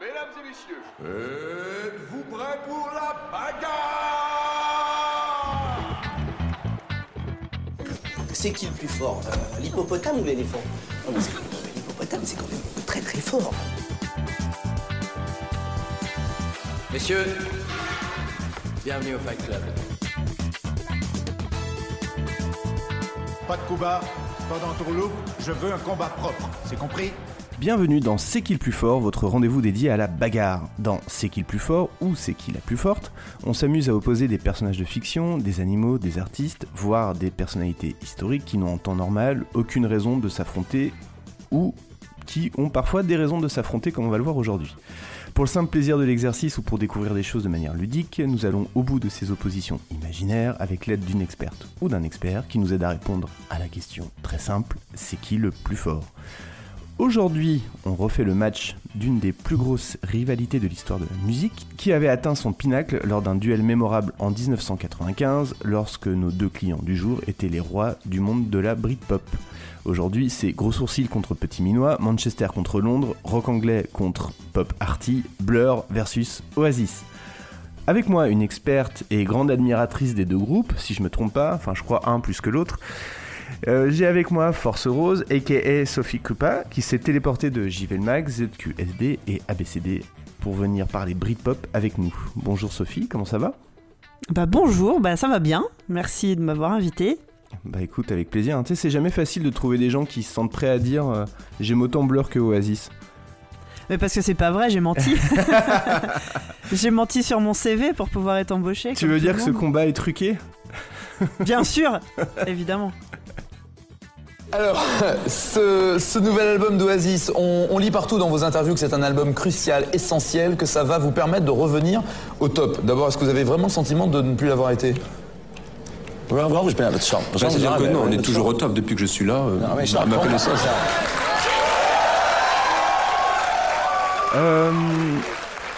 Mesdames et messieurs, êtes-vous prêts pour la bagarre? C'est qui le plus fort? Euh, L'hippopotame ou l'éléphant? Non, mais c'est- L'hippopotame, c'est quand même très très fort. Messieurs, bienvenue au Fight Club. Pas de coup bas, pas je veux un combat propre, c'est compris? Bienvenue dans C'est qui le plus fort, votre rendez-vous dédié à la bagarre. Dans C'est qui le plus fort ou C'est qui la plus forte, on s'amuse à opposer des personnages de fiction, des animaux, des artistes, voire des personnalités historiques qui n'ont en temps normal aucune raison de s'affronter ou qui ont parfois des raisons de s'affronter comme on va le voir aujourd'hui. Pour le simple plaisir de l'exercice ou pour découvrir des choses de manière ludique, nous allons au bout de ces oppositions imaginaires avec l'aide d'une experte ou d'un expert qui nous aide à répondre à la question très simple, c'est qui le plus fort? Aujourd'hui, on refait le match d'une des plus grosses rivalités de l'histoire de la musique, qui avait atteint son pinacle lors d'un duel mémorable en 1995, lorsque nos deux clients du jour étaient les rois du monde de la Britpop. Aujourd'hui, c'est Gros Sourcil contre Petit Minois, Manchester contre Londres, Rock Anglais contre Pop Arty, Blur versus Oasis. Avec moi, une experte et grande admiratrice des deux groupes, si je me trompe pas, enfin je crois un plus que l'autre. Euh, J'ai avec moi Force Rose, aka Sophie Kupa, qui s'est téléportée de JVL Mag, ZQSD et ABCD pour venir parler Britpop avec nous. Bonjour Sophie, comment ça va? Bah bonjour, bah ça va bien. Merci de m'avoir invité. Bah écoute, avec plaisir. hein. Tu sais, c'est jamais facile de trouver des gens qui se sentent prêts à dire euh, j'aime autant Blur que Oasis. Mais parce que c'est pas vrai, j'ai menti. j'ai menti sur mon CV pour pouvoir être embauché. Tu veux dire que ce combat est truqué? Bien sûr, évidemment. Alors, ce, ce nouvel album d'Oasis, on, on lit partout dans vos interviews que c'est un album crucial, essentiel, que ça va vous permettre de revenir au top. D'abord, est-ce que vous avez vraiment le sentiment de ne plus l'avoir été? Bah, C'est-à-dire que non, on est toujours au top depuis que je suis là, euh, à ma connaissance. Euh,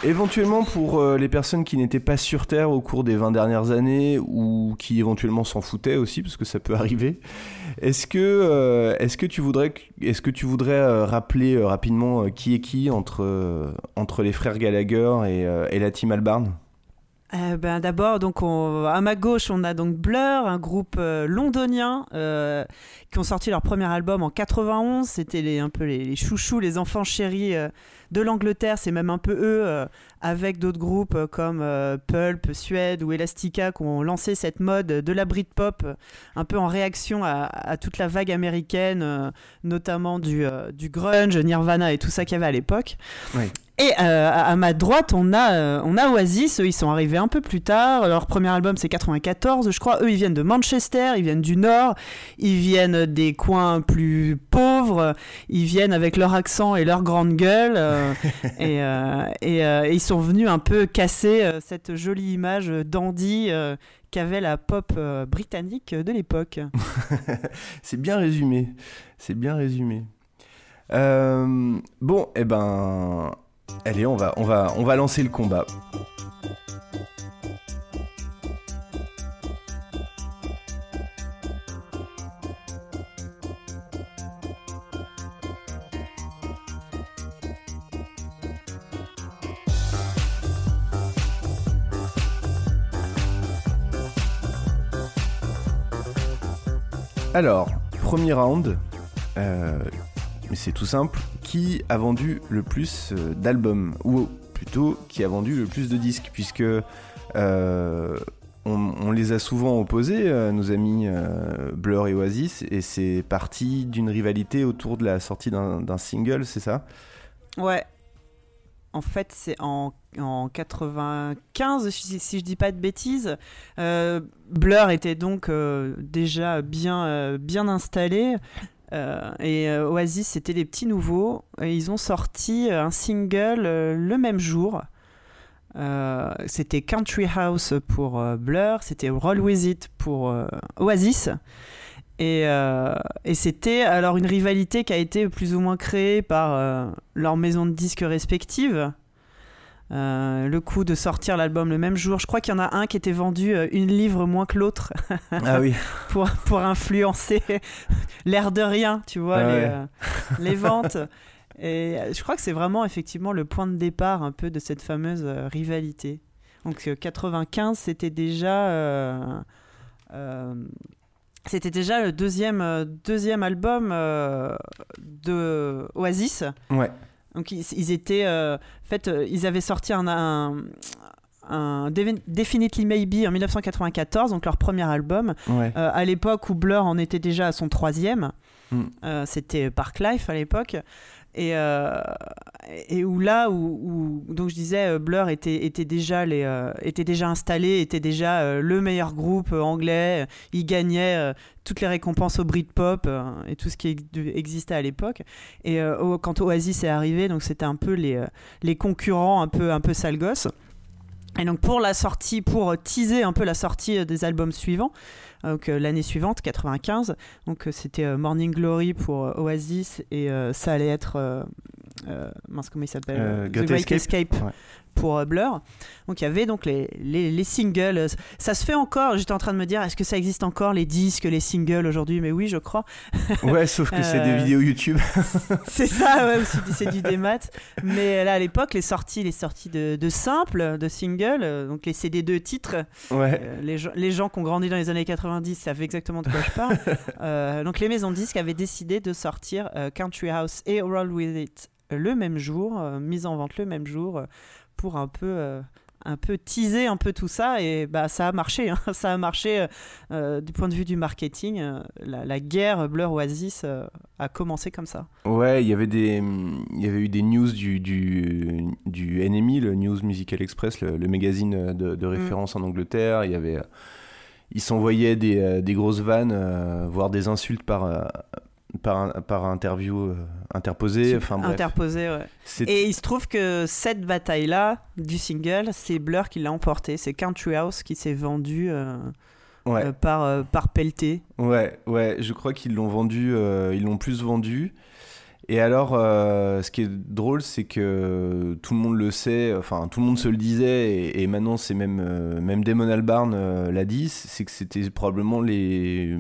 éventuellement pour euh, les personnes qui n'étaient pas sur Terre au cours des 20 dernières années ou qui éventuellement s'en foutaient aussi parce que ça peut arriver. Est-ce que euh, tu voudrais euh, rappeler rapidement qui est qui entre les frères Gallagher et, et la team Albarn? Ben, D'abord, à ma gauche, on a donc Blur, un groupe londonien qui ont sorti leur premier album en 91. C'était les, un peu les, les chouchous, les enfants chéris euh, de l'Angleterre. C'est même un peu eux, euh, avec d'autres groupes euh, comme euh, Pulp, Suède ou Elastica, qui ont lancé cette mode de la Britpop, un peu en réaction à, à toute la vague américaine, notamment du, du grunge, Nirvana et tout ça qu'il y avait à l'époque. Oui. Et euh, à à ma droite, on a, euh, on a Oasis. Eux, ils sont arrivés un peu plus tard. Leur premier album, c'est 94, je crois. Eux, ils viennent de Manchester, ils viennent du Nord, ils viennent des coins plus pauvres, ils viennent avec leur accent et leur grande gueule. euh, et, euh, et, euh, et ils sont venus un peu casser cette jolie image dandy qu'avait la pop britannique de l'époque. C'est bien résumé. C'est bien résumé. Bon, eh ben, allez, on va, on va, on va lancer le combat. Alors, premier round, euh, c'est tout simple. Qui a vendu le plus euh, d'albums? Ou plutôt, qui a vendu le plus de disques? Puisque euh, on, les a souvent opposés, euh, nos amis Blur et Oasis, et c'est parti d'une rivalité autour de la sortie d'un single, c'est ça? Ouais. En fait, c'est en, en 95, si, si je dis pas de bêtises. Euh, Blur était donc euh, déjà bien, euh, bien installé. Et Oasis, c'était les petits nouveaux. Ils ont sorti un single le même jour. C'était Country House pour Blur, c'était Roll With It pour Oasis. Et, euh, et c'était alors une rivalité qui a été plus ou moins créée par euh, leurs maisons de disques respectives. Euh, le coup de sortir l'album le même jour. Je crois qu'il y en a un qui était vendu euh, une livre moins que l'autre Ah oui. pour, pour influencer l'air de rien, tu vois, Ah les, ouais. les ventes. Et je crois que c'est vraiment effectivement le point de départ un peu de cette fameuse rivalité. Donc euh, 95, c'était déjà c'était déjà le deuxième euh, deuxième album euh, de Oasis. Ouais. Donc ils, ils étaient euh, en fait euh, ils avaient sorti un, un, Definitely Maybe en 1994, donc leur premier album. Ouais. Euh, à l'époque où Blur en était déjà à son troisième. Mm. C'était Park Life à l'époque. Et, euh, et où là, où, donc je disais, euh, Blur était, était, déjà les, euh, était déjà installé, était déjà le meilleur groupe anglais. Il gagnait toutes les récompenses au Britpop et tout ce qui ex- existait à l'époque. Et quand Oasis est arrivé, donc c'était un peu les, les concurrents un peu, un peu sale gosses. Et donc pour la sortie, pour teaser un peu la sortie des albums suivants, donc euh, l'année suivante, 95, donc euh, c'était euh, Morning Glory pour Oasis et ça allait être mince comment il s'appelle Euh, The Great Escape. Escape, Ouais. pour euh, Blur. Donc il y avait donc les, les, les singles. Euh, Ça se fait encore. J'étais en train de me dire est-ce que ça existe encore les disques, les singles aujourd'hui? Mais oui, je crois. Ouais, sauf que c'est des Euh, vidéos YouTube. c'est ça, ouais, c'est du- démat. Mais là, à l'époque, les sorties, les sorties de, de simples, de singles, euh, donc les CD de titres, Ouais. euh, les, gens, les gens qui ont grandi dans les années 90 savent exactement de quoi je parle. Euh, donc les maisons de disques avaient décidé de sortir euh, Country House et Roll With It euh, le même jour, euh, mise en vente le même jour, euh, pour un peu... euh, un peu teaser un peu tout ça et bah ça a marché hein. ça a marché euh, du point de vue du marketing euh, la, la guerre Blur Oasis euh, a commencé comme ça Ouais, il y avait des, il y avait eu des news du du, du NME, le News Musical Express, le, le magazine de, de référence en Angleterre. Il y avait, ils s'envoyaient des, des grosses vannes, voire des insultes par par, par interview euh, interposée. Enfin bref. interposé ouais. Et il se trouve que cette bataille-là du single, c'est Blur qui l'a emporté. C'est Country House qui s'est vendu euh, Ouais. euh, par, euh, par pelleté. Ouais, ouais, je crois qu'ils l'ont vendu, ils l'ont plus vendu. Et alors, euh, ce qui est drôle, c'est que tout le monde le sait, enfin tout le monde se le disait, et, et maintenant c'est même euh, même Damon Albarn euh, l'a dit, c'est que c'était probablement les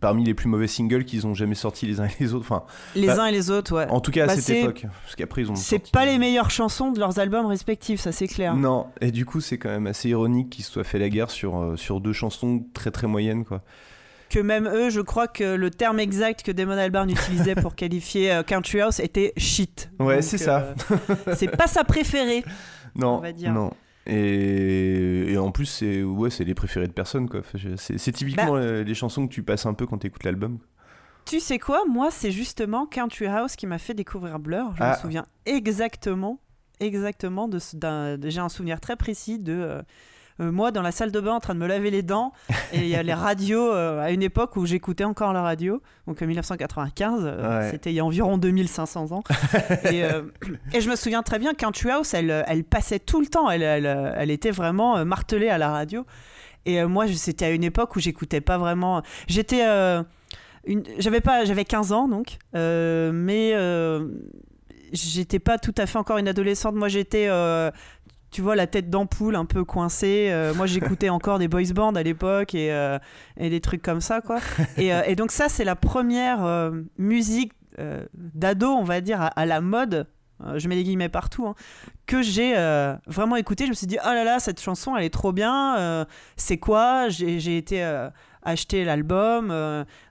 parmi les plus mauvais singles qu'ils ont jamais sortis les uns et les autres. Enfin, Les bah, uns et les autres, ouais. En tout cas à Bah, cette époque, parce qu'après ils ont. C'est pas les meilleures chansons de leurs albums respectifs, ça c'est clair. Non, et du coup c'est quand même assez ironique qu'ils se soient fait la guerre sur euh, sur deux chansons très très moyennes quoi. Que même eux, je crois que le terme exact que Damon Albarn utilisait pour qualifier euh, Country House était shit. Ouais, c'est ça. euh, c'est pas sa préférée. Non, on va dire. non. Et, et en plus, c'est ouais, c'est les préférés de personne, quoi. C'est typiquement Bah. euh, les chansons que tu passes un peu quand t'écoutes l'album. Tu sais quoi? Moi, c'est justement Country House qui m'a fait découvrir Blur. Je Ah. me souviens exactement, exactement de. J'ai un souvenir très précis de euh, moi dans la salle de bain en train de me laver les dents et il y a les radios euh, à une époque où j'écoutais encore la radio, donc en 1995. euh, Ouais. C'était il y a environ 2500 ans. et, euh, et je me souviens très bien Country House, elle, euh, elle passait tout le temps. Elle, elle, euh, elle était vraiment euh, martelée à la radio. Et euh, moi, c'était à une époque où j'écoutais pas vraiment. J'étais. euh, une- j'avais pas j'avais 15 ans donc euh, mais euh, j'étais pas tout à fait encore une adolescente moi j'étais euh, tu vois la tête d'ampoule un peu coincée Euh, moi j'écoutais encore des boys bands à l'époque et, euh, des trucs comme ça quoi. Et, euh, donc ça c'est la première musique d'ado on va dire à, la mode je mets des guillemets partout hein, que j'ai vraiment écouté je me suis dit oh là là cette chanson elle est trop bien c'est quoi? J'ai été acheter l'album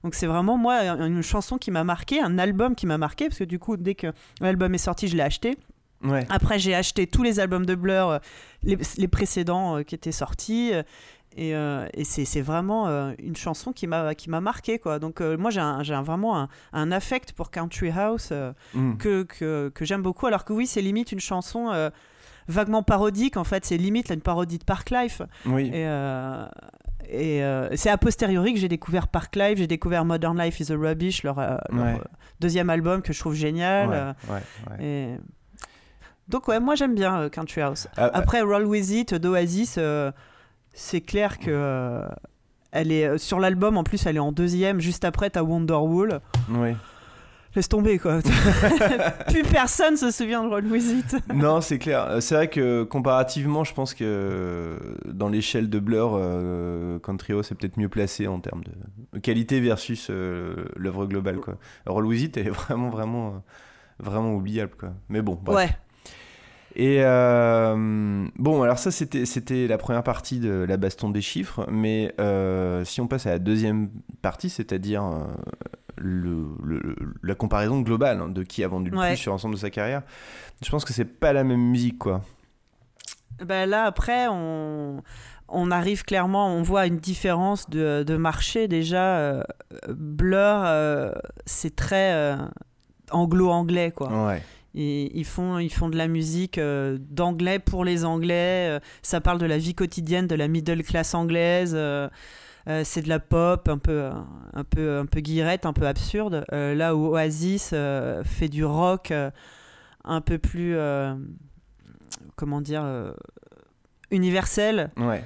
donc c'est vraiment moi une chanson qui m'a marqué un album qui m'a marqué parce que du coup dès que l'album est sorti je l'ai acheté Ouais. Après, j'ai acheté tous les albums de Blur, euh, les, les précédents euh, qui étaient sortis. euh, Et, euh, et c'est vraiment euh, une chanson qui m'a qui m'a marqué quoi. Donc euh, moi j'ai vraiment un, un affect pour Country House Mm. que, que, que j'aime beaucoup. Alors que oui c'est limite une chanson vaguement parodique en fait. C'est limite là, une parodie de Park Life. Oui. Et, et c'est a posteriori que j'ai découvert Park Life, j'ai découvert Modern Life is a Rubbish, leur, leur, Ouais. deuxième album que je trouve génial. Ouais, ouais, ouais. et... Donc ouais, moi j'aime bien euh, Country House. Ah. Après Roll With It d'Oasis, euh, c'est clair que euh, elle est euh, sur l'album en plus elle est en deuxième juste après t'as Wonderwall. Ouais. Laisse tomber quoi. Plus personne se souvient de Roll With It. non, c'est clair. Euh, C'est vrai que comparativement, je pense que euh, dans l'échelle de Blur, euh, Country House est peut-être mieux placé en termes de qualité versus euh, l'œuvre globale. Quoi. Roll With It, elle est vraiment, vraiment, euh, vraiment oubliable. Quoi. Mais bon, bref. Ouais. Et euh, bon, alors ça, c'était, c'était la première partie de la baston des chiffres. Mais euh, si on passe à la deuxième partie, c'est-à-dire euh, le, le- la comparaison globale hein, de qui a vendu le Ouais. plus sur l'ensemble de sa carrière, je pense que c'est pas la même musique, quoi. Ben là, après, on, on arrive clairement, on voit une différence de, de marché. Déjà, euh, Blur, euh, c'est très euh, anglo-anglais, quoi. Ouais. Et ils, font, ils font de la musique euh, d'anglais pour les anglais. euh, ça parle de la vie quotidienne de la middle class anglaise. euh, c'est de la pop un peu, un peu, un peu guirette, un peu absurde. Euh, là où Oasis euh, fait du rock un peu plus, comment dire, universel. Ouais.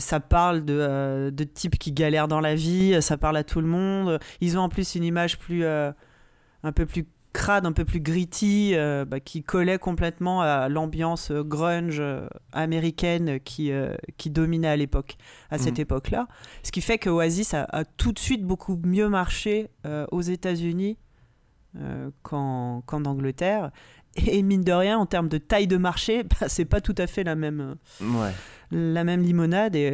Ça parle de, de types qui galèrent dans la vie, ça parle à tout le monde. Ils ont en plus une image plus, un peu plus crade, un peu plus gritty, euh, bah, qui collait complètement à l'ambiance euh, grunge euh, américaine qui, euh, qui dominait à l'époque, à cette Mhm. époque-là. Ce qui fait que Oasis a, a tout de suite beaucoup mieux marché euh, aux États-Unis qu'en Angleterre. Et mine de rien, en termes de taille de marché, bah, c'est pas tout à fait la même, Ouais. la même limonade. Et,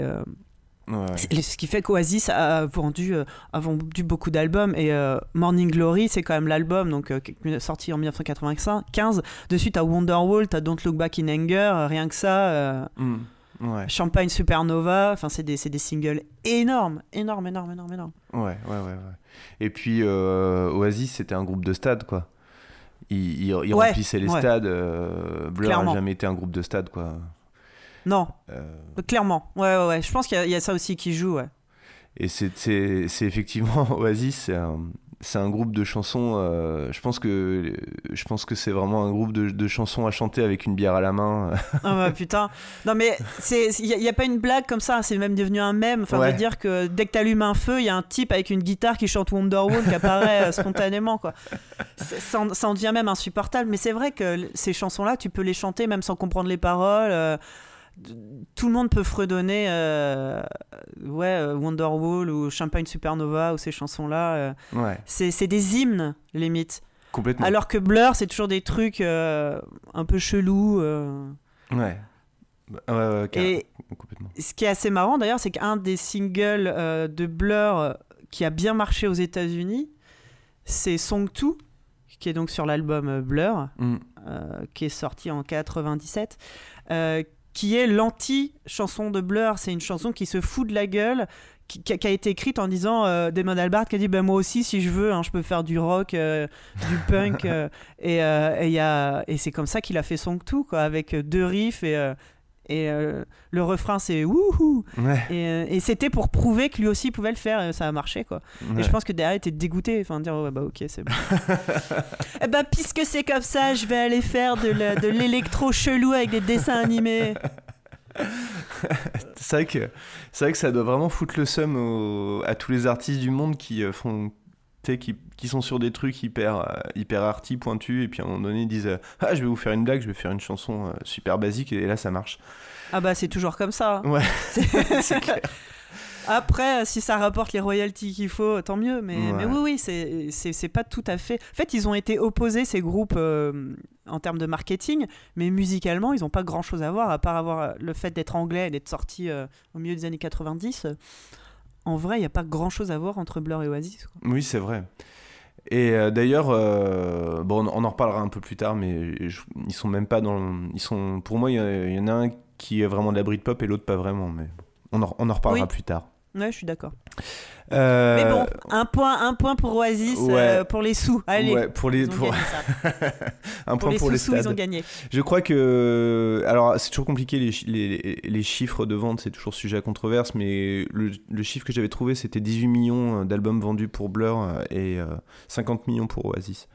Ouais, ce qui fait qu'Oasis a vendu, euh, a vendu beaucoup d'albums. Et euh, Morning Glory, c'est quand même l'album, donc euh, sorti en 1995. Dessus, t'as Wonderwall, t'as Don't Look Back in Anger, euh, rien que ça. euh, Mm. Ouais. Champagne Supernova, enfin c'est des, des singles énormes, énormes, énormes, énormes, énormes. Ouais, ouais, ouais, ouais. Et puis Oasis, c'était un groupe de stade, quoi. Ils, ils- remplissaient les stades. Blur n'a jamais été un groupe de stade, quoi. Non, Euh, clairement. Ouais, ouais, ouais. Je pense qu'il y, a- il y a ça aussi qui joue, ouais. et c'est, effectivement Oasis, c'est un, un groupe de chansons. euh, je pense que je pense que c'est vraiment un groupe de, de chansons à chanter avec une bière à la main. Ah bah putain. Non mais il n'y a, pas une blague comme ça, c'est même devenu un mème. Enfin, Ouais. de dire que dès que t'allumes un feu, il y a un type avec une guitare qui chante Wonderwall qui apparaît euh, spontanément. Quoi. Ça, en- ça en devient même insupportable. Mais c'est vrai que ces chansons-là, tu peux les chanter même sans comprendre les paroles. euh, tout le monde peut fredonner euh, ouais, euh, Wonderwall ou Champagne Supernova ou ces chansons-là. euh, ouais, c'est des hymnes, limite. complètement. Alors que Blur, c'est toujours des trucs euh, un peu chelous. euh. Ouais. Bah, Et complètement. ce qui est assez marrant d'ailleurs, c'est qu'un des singles de Blur qui a bien marché aux États-Unis, c'est Song 2, qui est donc sur l'album Blur, Mm. qui est sorti en 97, euh, qui est l'anti-chanson de Blur. C'est une chanson qui se fout de la gueule. Qui, qui a qui a été écrite en disant euh, Damon Albarn qui a dit bah, moi aussi si je veux hein, je peux faire du rock euh, du punk euh, et, euh, et, c'est comme ça qu'il a fait Song 2 quoi avec deux riffs et, et euh, le refrain c'est wouhou Ouais. et, euh, et c'était pour prouver que lui aussi pouvait le faire et ça a marché quoi Ouais. et je pense que derrière il était dégoûté enfin dire ouais bah ok c'est bon et bah puisque c'est comme ça je vais aller faire de l'électro chelou avec des dessins animés C'est vrai que c'est vrai que ça doit vraiment foutre le seum au- à tous les artistes du monde qui euh, font qui, qui sont sur des trucs hyper euh, hyper arty pointus et puis à un moment donné ils disent euh, ah je vais vous faire une blague je vais faire une chanson euh, super basique et là ça marche ah bah c'est toujours comme ça ouais c'est clair Après, si ça rapporte les royalties qu'il faut, tant mieux. Mais, Ouais. mais oui, oui, c'est- pas tout à fait. En fait, ils ont été opposés, ces groupes, euh, en termes de marketing, mais musicalement, ils n'ont pas grand chose à voir, à part avoir le fait d'être anglais et d'être sorti euh, au milieu des années 90. En vrai, il n'y a pas grand chose à voir entre Blur et Oasis. quoi. oui c'est vrai Et euh, d'ailleurs, euh, bon, on, en reparlera un peu plus tard, mais je- ils sont même pas dans. Ils sont, pour moi, il y, en a un qui est vraiment de la Britpop et l'autre pas vraiment, mais on en, on en reparlera Oui. plus tard. Ouais, je suis d'accord. Euh, Mais bon, un point, un point pour Oasis ouais. euh, pour les sous. Allez, Ouais, pour les, pour... un pour point les pour les sous-sous, ils ont gagné. Je crois que. Alors, c'est toujours compliqué, les, les, les chiffres de vente, c'est toujours sujet à controverse, mais le, le chiffre que j'avais trouvé, c'était 18 millions d'albums vendus pour Blur euh, et euh, 50 millions pour Oasis.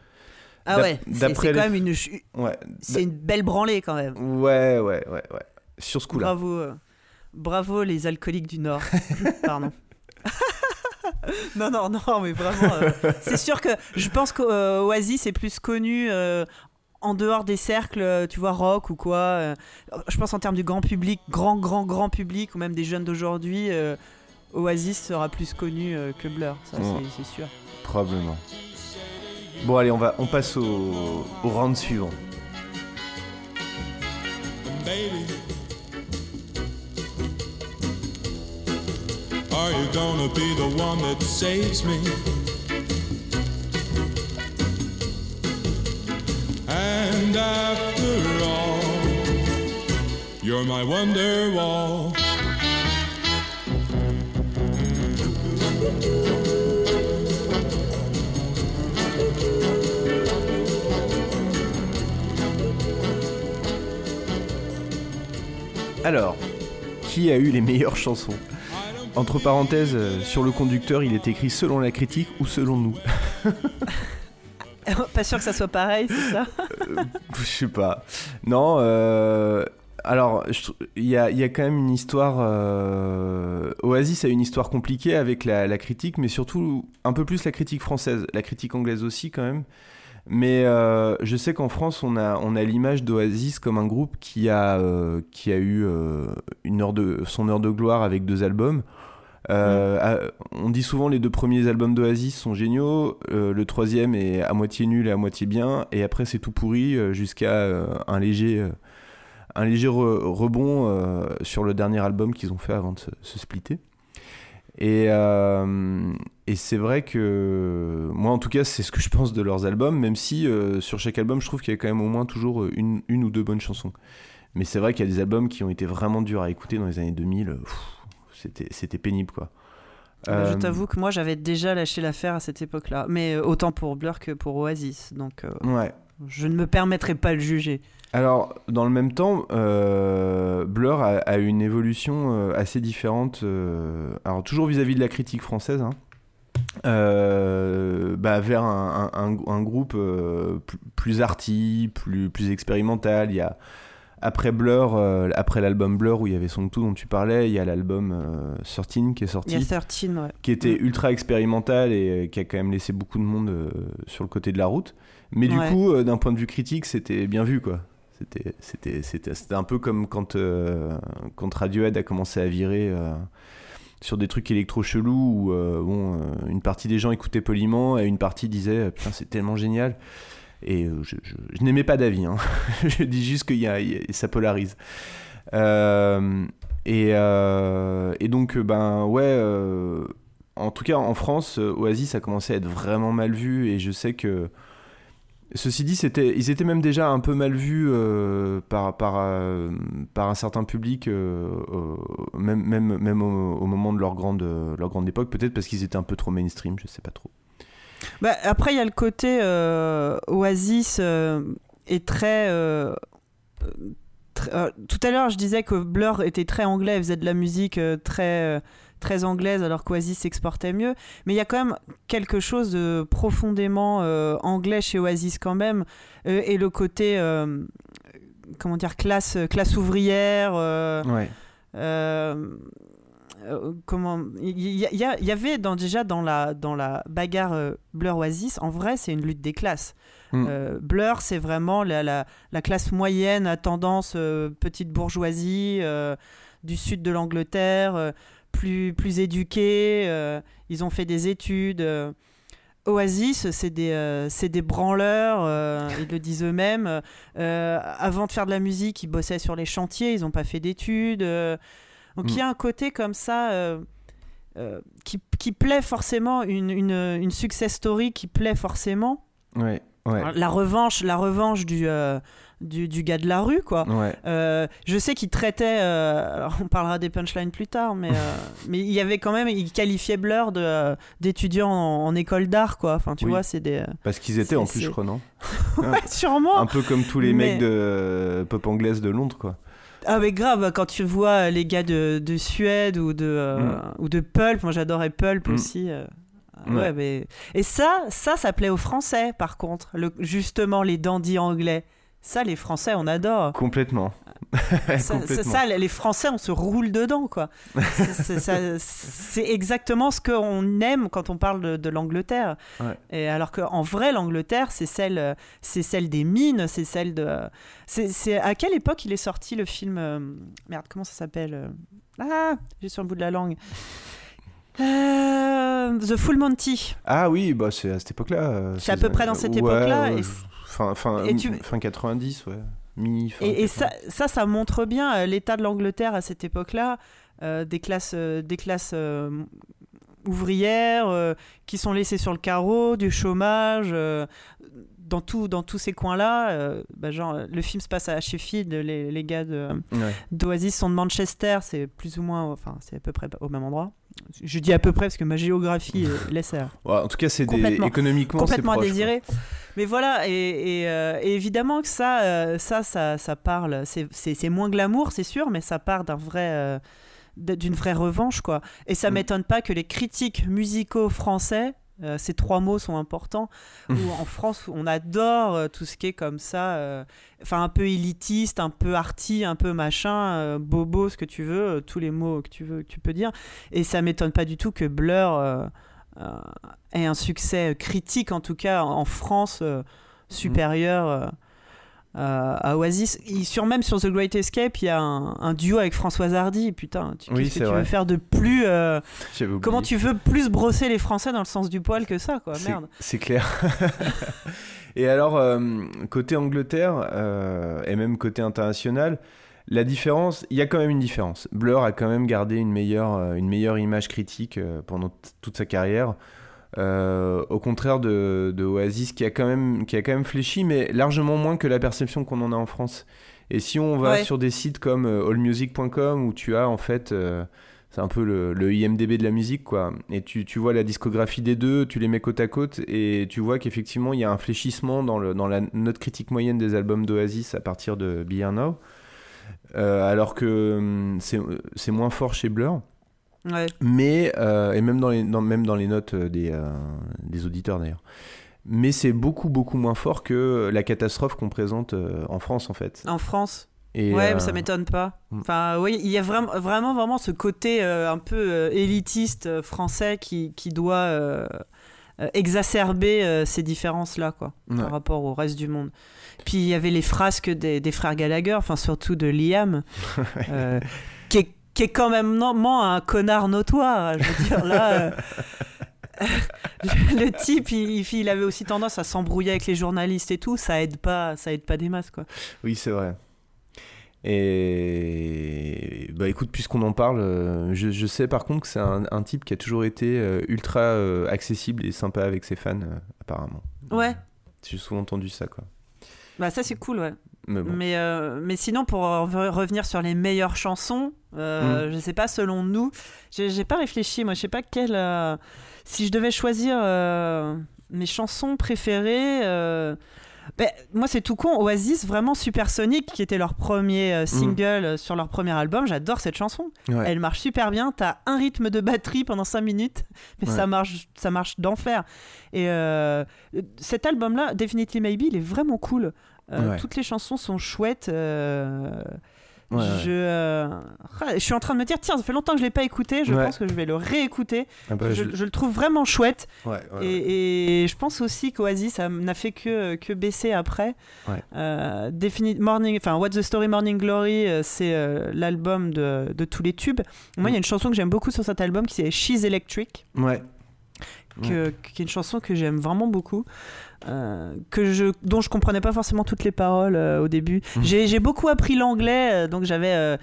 Ah ouais, c'est quand même une, Ouais, c'est une belle branlée quand même. ouais, ouais, ouais, ouais. Sur ce coup-là. Bravo, bravo les alcooliques du Nord. Pardon. non, non, non, mais vraiment, euh, c'est sûr que je pense qu'Oasis est plus connu euh, en dehors des cercles, euh, tu vois, rock ou quoi. euh, je pense en termes du grand public, grand, grand, grand public, ou même des jeunes d'aujourd'hui, euh, Oasis sera plus connu euh, que Blur, ça Ouais. c'est- c'est sûr. Probablement. Bon, allez, on, va, on passe au, au round suivant. Baby, are you gonna be the one that saves me? And after all, you're my wonderwall. Alors, qui a eu les meilleures chansons? Entre parenthèses, euh, sur le conducteur, il est écrit selon la critique ou selon nous. Pas sûr que ça soit pareil, c'est ça Je sais pas. Non, euh, alors, il y a, il y a quand même une histoire. euh, Oasis a une histoire compliquée avec la, la critique, mais surtout un peu plus la critique française. La critique anglaise aussi, quand même. Mais euh, je sais qu'en France, on a, on a l'image d'Oasis comme un groupe qui a, euh, qui a eu euh, une heure de, son heure de gloire avec deux albums. Euh, on dit souvent les deux premiers albums d'Oasis sont géniaux, euh, le troisième est à moitié nul et à moitié bien, et après c'est tout pourri euh, jusqu'à un léger, un léger re- rebond sur le dernier album qu'ils ont fait avant de se, splitter. Et, c'est vrai que moi en tout cas c'est ce que je pense de leurs albums, même si sur chaque album je trouve qu'il y a quand même au moins toujours une, une ou deux bonnes chansons. Mais c'est vrai qu'il y a des albums qui ont été vraiment durs à écouter dans les années 2000. euh, pff, c'était, pénible quoi. Bah, Je Euh, t'avoue que moi j'avais déjà lâché l'affaire à cette époque-là, mais euh, autant pour Blur que pour Oasis, donc euh, Ouais. je ne me permettrai pas de juger. Alors, dans le même temps, Blur a, a eu une évolution assez différente. alors, toujours vis-à-vis de la critique française, hein, euh, bah, vers un, un- un- un groupe euh, plus, plus arty, plus, plus expérimental. Il y a, après Blur, euh, après l'album Blur où il y avait Song 2 dont tu parlais, il y a l'album euh, 13 qui est Il y sorti a 13, ouais. qui était ultra expérimental et euh, qui a quand même laissé beaucoup de monde euh, sur le côté de la route. Mais du coup, d'un point de vue critique, c'était bien vu, quoi. C'était, un peu comme quand, quand Radiohead a commencé à virer sur des trucs électro chelous où bon, une partie des gens écoutaient poliment et une partie disait putain c'est tellement génial. Et euh, je, je- je n'aimais pas d'avis. hein. je dis juste qu'il y a, ça polarise. Euh, et, euh, et donc, ben ouais, en tout cas en France, Oasis a commencé à être vraiment mal vu et je sais que. Ceci dit, ils étaient même déjà un peu mal vus par, un certain public, même, au, moment de leur grande, leur grande époque, peut-être parce qu'ils étaient un peu trop mainstream, je sais pas trop. Bah, après, il y a le côté euh, Oasis euh, est très. euh, euh, tout à l'heure, je disais que Blur était très anglais, faisait de la musique très, très anglaise, alors qu'Oasis s'exportait mieux. Mais il y a quand même quelque chose de profondément euh, anglais chez Oasis quand même, euh, et le côté. euh, comment dire, classe, classe ouvrière. Ouais. Euh, comment il y, y avait dans, déjà dans la dans la bagarre euh, Blur Oasis en vrai c'est une lutte des classes Mm. Euh, Blur c'est vraiment la, la, la classe moyenne à tendance petite bourgeoisie du sud de l'Angleterre plus plus éduquée ils ont fait des études Oasis, c'est des, euh, des branleurs, euh, ils le disent eux-mêmes. Euh, avant de faire de la musique, ils bossaient sur les chantiers, ils n'ont pas fait d'études. Donc il y a un côté comme ça euh, euh, qui, qui plaît forcément, une, une, une success story qui plaît forcément. Ouais, ouais. La revanche, la revanche du, euh, du, du gars de la rue, quoi. Ouais. Euh, je sais qu'il traitait, euh, alors on parlera des punchlines plus tard, mais, euh, mais il y avait quand même, il qualifiait Blur de, d'étudiants en, en école d'art, quoi. Enfin, tu Oui. vois, c'est des. euh, Parce qu'ils étaient en plus, je crois, non ouais, sûrement. Un peu comme tous les Mais- mecs de euh, pop anglaise de Londres, quoi. Ah mais grave, quand tu vois les gars de, de Suède ou de, euh, Mm. ou de Pulp, moi j'adorais Pulp Mm. aussi. euh, Ouais. ouais, mais... Et ça, ça, ça plaît aux Français par contre, le, justement les dandys anglais. Ça, les Français, on adore. Complètement. Ça, ça, les Français, on se roule dedans, quoi. C'est- exactement ce qu'on aime quand on parle de, de l'Angleterre. Ouais. Et alors qu'en vrai, l'Angleterre, c'est celle, c'est celle des mines, c'est celle de. C'est à quelle époque il est sorti le film euh, Merde, comment ça s'appelle euh, Ah, j'ai sur le bout de la langue. Euh, The Full Monty. Ah oui, bah c'est à cette époque-là. C'est à peu près dans cette ouais, époque-là, ouais, et- fin, fin, tu- fin 90, ouais. Mi, fin Et, et 80. ça, ça, ça montre bien euh, l'état de l'Angleterre à cette époque-là, euh, des classes, euh, des classes euh, ouvrières qui sont laissées sur le carreau, du chômage. dans, tout, dans tous ces coins-là, bah, genre, le film se passe à Sheffield, les, les gars Ouais. d'Oasis sont de Manchester, c'est plus ou moins, enfin, c'est à peu près au même endroit. Je dis à peu près parce que ma géographie laisse à, Ouais, en tout cas, c'est des... Économiquement, complètement proche, désiré. Mais voilà, et, et, euh, et évidemment que ça, euh, ça, ça, ça parle. C'est- moins glamour, c'est sûr, mais ça part d'un vrai, euh, d'une vraie revanche, quoi. Et ça Mm. m'étonne pas que les critiques musicaux français, euh, ces trois mots sont importants. Où en France, on adore euh, tout ce qui est comme ça, euh, enfin un peu élitiste, un peu arty, un peu machin, bobo, ce que tu veux, tous les mots que tu veux, que tu peux dire. Et ça m'étonne pas du tout que Blur ait un succès critique, en tout cas en France, euh, supérieur à Oasis. Sur, même sur The Great Escape, il y a un, un duo avec Françoise Hardy. Putain, tu- Oui, qu'est-ce que tu vrai. veux faire de plus euh. Comment tu veux plus brosser les Français dans le sens du poil que ça, quoi Merde. C'est clair. et alors, euh, côté Angleterre, euh, et même côté international, la différence, il y a quand même une différence. Blur a quand même gardé une meilleure, euh, une meilleure image critique euh, pendant toute sa carrière. Euh, au contraire de, de Oasis qui a, quand même, qui a quand même fléchi, mais largement moins que la perception qu'on en a en France. Et si on va Ouais. sur des sites comme euh, allmusic.com où tu as en fait, euh, c'est un peu le, le IMDB de la musique quoi, et tu, tu vois la discographie des deux, tu les mets côte à côte et tu vois qu'effectivement il y a un fléchissement dans, le, dans la note critique moyenne des albums d'Oasis à partir de Be Here Now, Euh, alors que hum, c'est c'est moins fort chez Blur. Ouais. Mais, euh, et même dans les, dans- même dans les notes euh, des, euh, des auditeurs d'ailleurs. Mais c'est beaucoup, beaucoup moins fort que la catastrophe qu'on présente euh, en France en fait. En France Et, ouais, mais ça m'étonne pas. mm. Enfin, oui, il y a vraiment, vraiment, vraiment ce côté un peu élitiste français qui, qui doit exacerber ces différences-là, quoi, Ouais. par rapport au reste du monde. Puis il y avait les frasques des, des frères Gallagher, enfin surtout de Liam, qui, est, qui est quand même non- un connard notoire. Je veux dire, là. euh, le type, il, avait aussi tendance à s'embrouiller avec les journalistes et tout, ça aide pas, ça aide pas des masses, quoi. Oui, c'est vrai. Et bah écoute, puisqu'on en parle, euh, je, je sais par contre que c'est un, un type qui a toujours été euh, ultra euh, accessible et sympa avec ses fans, euh, apparemment. Ouais. J'ai souvent entendu ça, quoi. Bah ça c'est cool, ouais. Mais bon. Mais, euh, mais sinon, pour re- revenir sur les meilleures chansons, euh, je sais pas, selon nous, j'ai pas réfléchi, moi, je sais pas quelle. euh, si je devais choisir euh, mes chansons préférées. ben, moi, c'est tout con. Oasis, vraiment Supersonic, qui était leur premier euh, single sur leur premier album. J'adore cette chanson. Ouais. Elle marche super bien. T'as un rythme de batterie pendant 5 minutes, mais Ouais. ça marche, ça marche d'enfer. Et cet album-là, Definitely Maybe, il est vraiment cool. Euh, Ouais. Toutes les chansons sont chouettes. euh, Ouais, ouais. je, euh, ah, je suis en train de me dire, tiens, ça fait longtemps que je l'ai pas écouté. Je Ouais. pense que je vais le réécouter. Ah bah, je, je- je le trouve vraiment chouette. Ouais, et, et je pense aussi qu'Oasis ça n'a fait que, que baisser après. Euh, Morning, enfin What's the Story Morning Glory, c'est euh, l'album de, de tous les tubes. Moi, il y a une chanson que j'aime beaucoup sur cet album qui c'est She's Electric Ouais. que, qui est une chanson que j'aime vraiment beaucoup, euh, que je, dont je comprenais pas forcément toutes les paroles euh, au début. Mhm. J'ai beaucoup appris l'anglais, euh, donc j'avais euh,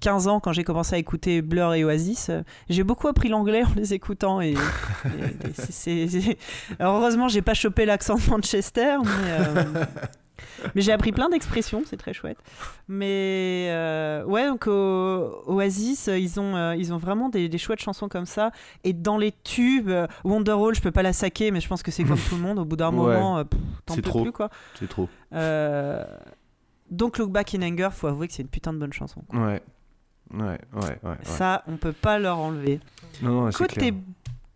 15 ans quand j'ai commencé à écouter Blur et Oasis. J'ai beaucoup appris l'anglais en les écoutant et, et- et Alors, heureusement j'ai pas chopé l'accent de Manchester, mais, mais j'ai appris plein d'expressions, c'est très chouette. Mais euh, ouais, donc au- Oasis, ils ont, euh, ils ont vraiment des, des chouettes chansons comme ça. Et dans les tubes, euh, Wonderwall, je peux pas la saquer, mais je pense que c'est comme tout le monde. Au bout d'un Ouais. moment, euh, t'en C'est peux trop. plus quoi. C'est trop. Donc Look Back in Anger, faut avouer que c'est une putain de bonne chanson. quoi. Ouais. Ouais, ouais, ouais. ouais. Ça, on peut pas leur enlever. Non, non, Côté, clair.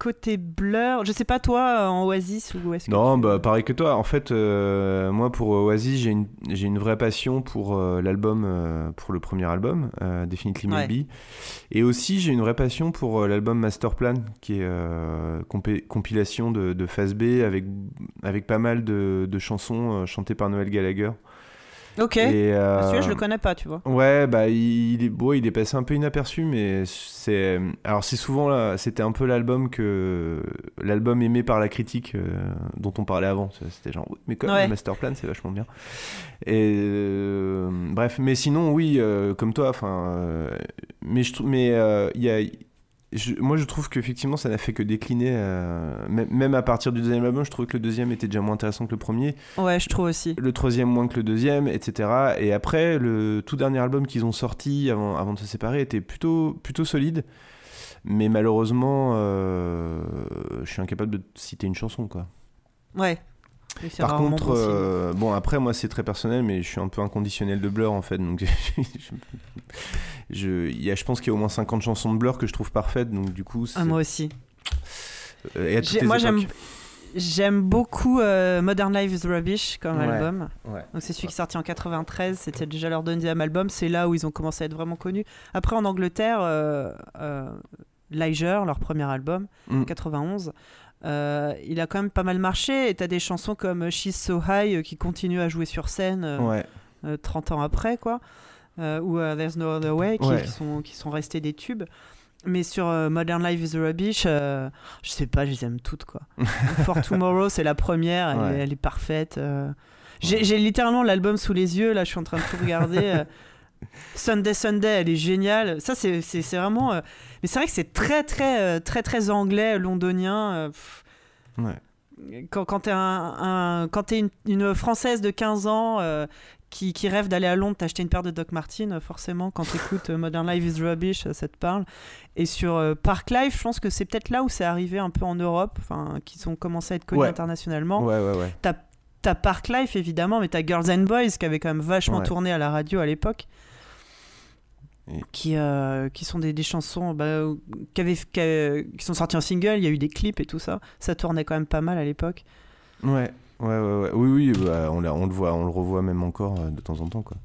Côté Blur, je sais pas toi, euh, en Oasis ou est-ce que Non, tu- bah pareil que toi. En fait, euh, moi pour Oasis, j'ai une, j'ai une vraie passion pour euh, l'album, euh, pour le premier album, euh, Definitely Ouais. Maybe. Et aussi, j'ai une vraie passion pour euh, l'album Masterplan, qui est euh, compilation de, de phase B avec, avec pas mal de, de chansons euh, chantées par Noël Gallagher. Ok. Euh, Celui-là, je le connais pas, tu vois. Ouais, bah il, est beau, il est passé un peu inaperçu, mais c'est alors c'est souvent là, c'était un peu l'album que l'album aimé par la critique euh, dont on parlait avant. C'était genre, mais comme Ouais. masterplan, c'est vachement bien. Et euh, bref, mais sinon oui, euh, comme toi, enfin, euh, mais je trouve, mais euh, il y a je- moi, je trouve qu'effectivement, ça n'a fait que décliner. euh, même, même à partir du deuxième album, je trouvais que le deuxième était déjà moins intéressant que le premier. Ouais, je trouve aussi. Le troisième moins que le deuxième, etc. Et après, le tout dernier album qu'ils ont sorti avant, avant de se séparer était plutôt, plutôt solide. Mais malheureusement, euh, je suis incapable de citer une chanson, quoi. Ouais. Par contre, euh, bon après moi c'est très personnel, mais je suis un peu inconditionnel de Blur en fait, donc je, je, il y a, je pense qu'il y a au moins 50 chansons de Blur que je trouve parfaites, donc du coup. Ah, moi aussi. Euh, et à toutes les moi, j'aime. J'aime beaucoup euh, Modern Life is Rubbish comme Ouais. album. Ouais. Donc c'est celui qui est sorti en 93, c'était déjà leur deuxième album, c'est là où ils ont commencé à être vraiment connus. Après en Angleterre, euh, euh, Liger, leur premier album, Mm. 91, euh, il a quand même pas mal marché et t'as des chansons comme She's So High euh, qui continuent à jouer sur scène euh, Ouais. euh, 30 ans après quoi. Ou There's No Other Way qui, Ouais. qui sont, qui sont restés des tubes. Mais sur Modern Life is Rubbish, je sais pas, je les aime toutes quoi. For Tomorrow, c'est la première, elle, Ouais. elle est parfaite. j'ai littéralement l'album sous les yeux, là je suis en train de tout regarder. Sunday Sunday, elle est géniale. Ça, c'est vraiment. euh, Mais c'est vrai que c'est très, très, euh, très, très anglais, londonien. euh. Ouais. Quand, quand t'es un, un- quand t'es une, une française de 15 ans euh, qui, qui rêve d'aller à Londres, t'acheter une paire de Doc Martens, forcément, quand t'écoutes Modern Life is Rubbish, ça te parle. Et sur Park Life, je pense que c'est peut-être là où c'est arrivé un peu en Europe, enfin, qu'ils ont commencé à être connus Ouais. internationalement. Ouais, ouais, ouais. T'as t'as Park Life évidemment, mais t'as Girls and Boys qui avait quand même vachement Ouais. tourné à la radio à l'époque. Et- Qui, euh, qui sont des, des chansons bah, qui, avaient- qui, euh, qui sont sorties en single, il y a eu des clips et tout ça. Ça tournait quand même pas mal à l'époque. Ouais, ouais, ouais, ouais. Oui, oui, bah, on, on le voit, on le revoit même encore euh, de temps en temps, quoi.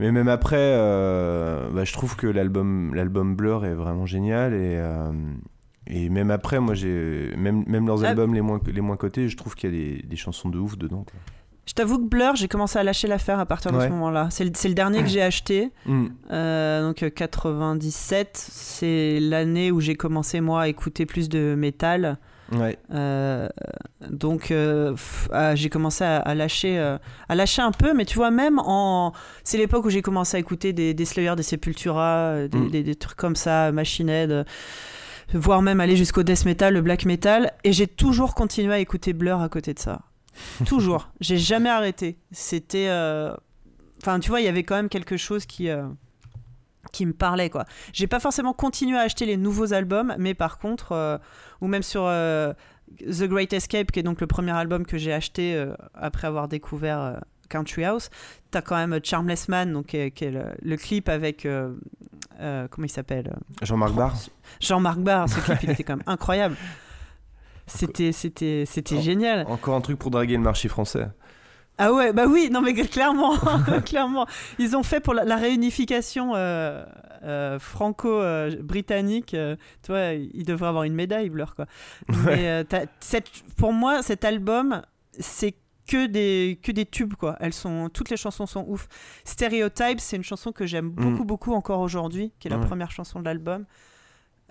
Mais même après, euh, bah, je trouve que l'album, l'album Blur est vraiment génial et et même après, moi, j'ai même même leurs Ah. albums les moins les moins cotés, je trouve qu'il y a des, des chansons de ouf dedans. Quoi. Je t'avoue que Blur, j'ai commencé à lâcher l'affaire à partir de Ouais. ce moment-là. C'est le, dernier que j'ai acheté. Mm. Euh, donc euh, 97, c'est l'année où j'ai commencé moi à écouter plus de métal. Ouais. Euh, donc euh, ah, j'ai commencé à, à lâcher, euh, à lâcher un peu, mais tu vois même en, c'est l'époque où j'ai commencé à écouter des, des Slayer, des Sepultura, euh, des, Mm. des- des trucs comme ça, Machine Head, euh, voire même aller jusqu'au death metal, le black metal, et j'ai toujours continué à écouter Blur à côté de ça. toujours, j'ai jamais arrêté. C'était, euh, enfin tu vois, il y avait quand même quelque chose qui euh, qui me parlait quoi. J'ai pas forcément continué à acheter les nouveaux albums, mais par contre, euh, ou même sur The Great Escape, qui est donc le premier album que j'ai acheté après avoir découvert Country House, t'as quand même Charmless Man, donc qui est, qui est le, le clip avec euh, euh, comment il s'appelle Jean-Marc Barr. Jean-Marc Barr. Ce clip, il était quand même incroyable. C'était, c'était, c'était génial. Encore un truc pour draguer le marché français. Ah ouais, bah oui, non mais clairement, clairement. Ils ont fait pour la, la réunification euh, euh, franco-britannique, euh, tu vois, ils devraient avoir une médaille, Blur, quoi. Mais euh, cette- pour moi, cet album, c'est que des, que des tubes, quoi. Elles sont, toutes les chansons sont ouf. Stereotypes, c'est une chanson que j'aime beaucoup, beaucoup encore aujourd'hui, qui est la première chanson de l'album.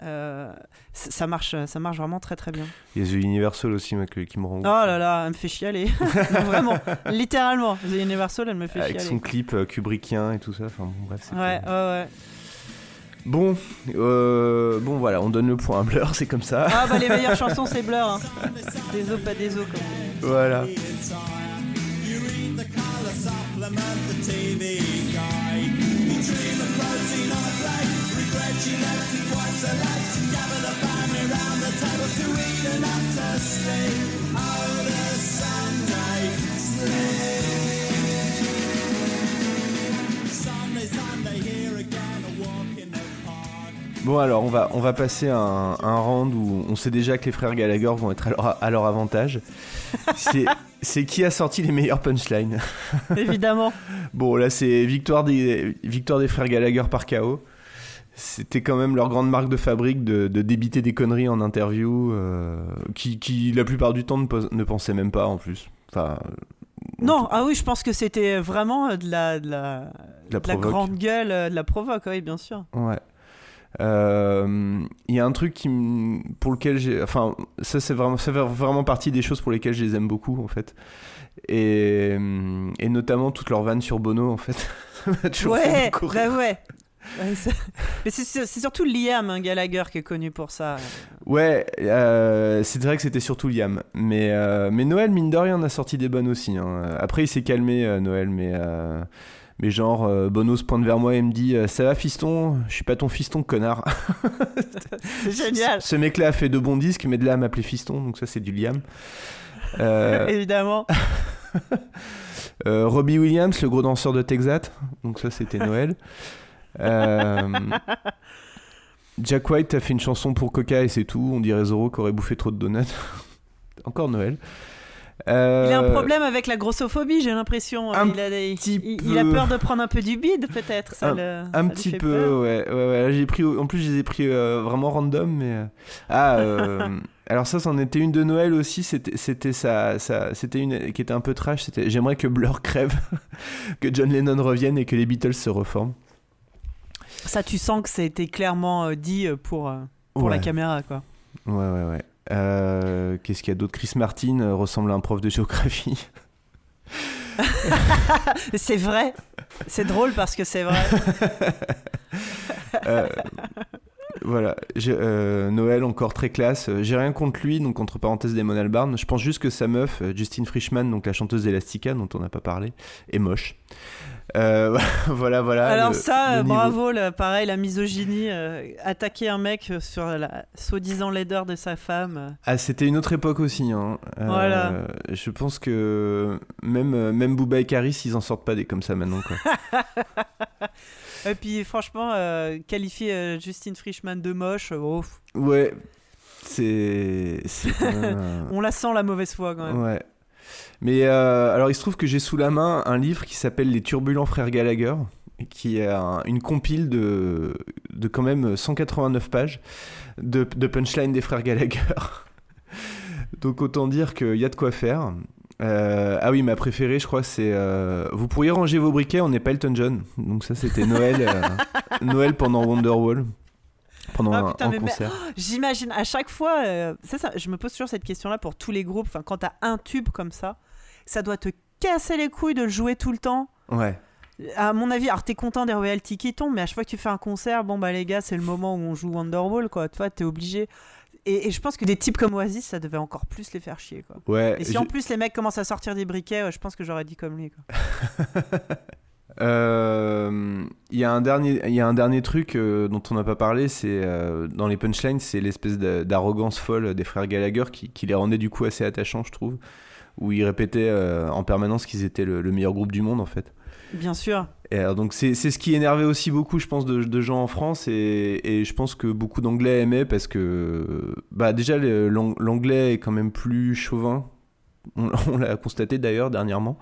Euh, ça marche, ça marche vraiment très très bien. Il y a The Universal aussi, que- qui me rend Oh là là, elle me fait chialer. Non, vraiment, littéralement. The Universal, elle me fait Avec chialer. son clip euh, kubrickien et tout ça. Enfin, bon, bref, Ouais, pas- ouais, ouais. Bon, euh, bon voilà, on donne le point à Blur, c'est comme ça. Ah bah les meilleures chansons c'est Blur. Hein. Des os pas des os comme on Bon alors on va, on va passer un, un round où on sait déjà que les frères Gallagher vont être à leur, à leur avantage. C'est- C'est qui a sorti les meilleures punchlines Évidemment. Bon là c'est victoire des, victoire des frères Gallagher par KO. C'était quand même leur grande marque de fabrique de, de débiter des conneries en interview euh, qui, qui la plupart du temps ne, ne pensaient même pas en plus. Enfin, Non, ah oui, je pense que c'était vraiment euh, de la, de la, De la de la provoque. grande gueule, euh, de la provoque, oui, bien sûr. Ouais. Euh, Il y a un truc qui, pour lequel j'ai, enfin, ça c'est vraiment, ça fait vraiment partie des choses pour lesquelles je les aime beaucoup en fait, et, euh, et notamment toute leur vanne sur Bono en fait. Ça toujours Ouais, bah ouais. Ouais, Mais c'est surtout Liam hein, Gallagher qui est connu pour ça. Ouais, euh, c'est vrai que c'était surtout Liam, mais euh, mais Noël mine de rien en a sorti des bonnes aussi. hein. Après il s'est calmé euh, Noël, mais mais genre Bono se pointe vers moi et me dit ça va fiston, je suis pas ton fiston connard. C'est génial. Ce mec-là a fait de bons disques, mais de là à m'appeler fiston, donc ça c'est du Liam. Évidemment. Robbie Williams, le gros danseur de Texas, donc ça c'était Noël. Euh, Jack White a fait une chanson pour Coca et c'est tout. On dirait Zorro qui aurait bouffé trop de donuts. Encore Noël. Euh, Il a un problème avec la grossophobie, j'ai l'impression. Il, a il- il a peu. peur de prendre un peu du bide, peut-être. un, le- un petit peu, peur. ouais, ouais, ouais. J'ai pris, en plus, je les ai pris euh, vraiment random, mais ah, euh, alors ça, c'en était une de Noël aussi. C'était, c'était ça, ça, c'était une qui était un peu trash. J'aimerais que Blur crève, que John Lennon revienne et que les Beatles se reforment. Ça, tu sens que c'était clairement euh, dit euh, pour, euh, pour la caméra, quoi. Ouais, ouais, ouais. Euh, qu'est-ce qu'il y a d'autre? Chris Martin ressemble à un prof de géographie. c'est vrai. C'est drôle parce que c'est vrai. Euh, voilà, euh, Noël encore très classe. Euh, J'ai rien contre lui, donc entre parenthèses Damon Albarn. Je pense juste que sa meuf, euh, Justine Frischmann, donc la chanteuse d'Elastica, dont on n'a pas parlé, est moche. Euh, voilà, voilà. Alors le- ça, le bravo, pareil, la misogynie, euh, attaquer un mec sur la soi-disant laideur de sa femme. Ah, c'était une autre époque aussi. Hein. Euh, Voilà. Je pense que même, même Booba et Karis, ils en sortent pas des comme ça maintenant. Quoi. Et puis franchement, euh, qualifier euh, Justine Frischmann de moche, oh, ouais, c'est. même, on la sent la mauvaise foi quand même. Ouais. Mais euh, alors, il se trouve que j'ai sous la main un livre qui s'appelle Les Turbulents Frères Gallagher, qui est un- une compile de, de quand même 189 pages de, de punchline des frères Gallagher. Donc, autant dire qu'il y a de quoi faire. Euh, ah oui, ma préférée, je crois, c'est euh, Vous pourriez ranger vos briquets, on n'est pas Elton John. Donc, ça, c'était Noël, euh, Noël pendant Wonderwall, pendant Ah, un, putain, un mais- mais- concert. J'imagine à chaque fois, euh, c'est ça, je me pose toujours cette question-là pour tous les groupes. Enfin, quand t'as un tube comme ça, ça doit te casser les couilles de le jouer tout le temps. Ouais. À mon avis, alors t'es content des royalties qui tombent, mais à chaque fois que tu fais un concert, bon bah les gars, c'est le moment où on joue Wonderwall, quoi. Tu vois, t'es obligé. Et, et je pense que des types comme Oasis, ça devait encore plus les faire chier, quoi. Ouais, Et si je- en plus les mecs commencent à sortir des briquets, ouais, je pense que j'aurais dit comme lui, quoi. Euh, Il y a un dernier, il y a un dernier truc euh, dont on n'a pas parlé, c'est euh, dans les punchlines, c'est l'espèce d'a- d'arrogance folle des frères Gallagher qui, qui les rendait du coup assez attachants, je trouve, où ils répétaient en permanence qu'ils étaient le, le meilleur groupe du monde en fait. Bien sûr. Et alors, donc c'est c'est ce qui énervait aussi beaucoup, je pense, de, de gens en France et, et je pense que beaucoup d'Anglais aimaient parce que bah déjà l'anglais est quand même plus chauvin. On, on l'a constaté d'ailleurs dernièrement.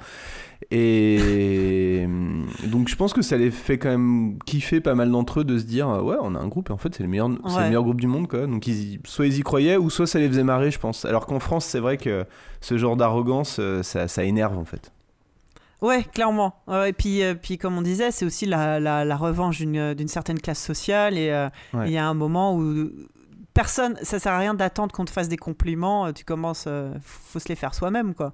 Et donc je pense que ça les fait quand même kiffer pas mal d'entre eux de se dire ouais on a un groupe et en fait c'est le meilleur c'est Ouais. le meilleur groupe du monde quoi. Donc ils soit ils y croyaient ou soit ça les faisait marrer je pense. Alors qu'en France c'est vrai que ce genre d'arrogance euh, ça, ça énerve en fait. Ouais, clairement. Et puis, euh, puis comme on disait, c'est aussi la, la, la revanche d'une d'une certaine classe sociale. Et euh, Ouais. il y a un moment où personne, ça sert à rien d'attendre qu'on te fasse des compliments. euh, Tu commences, euh, faut se les faire soi-même, quoi.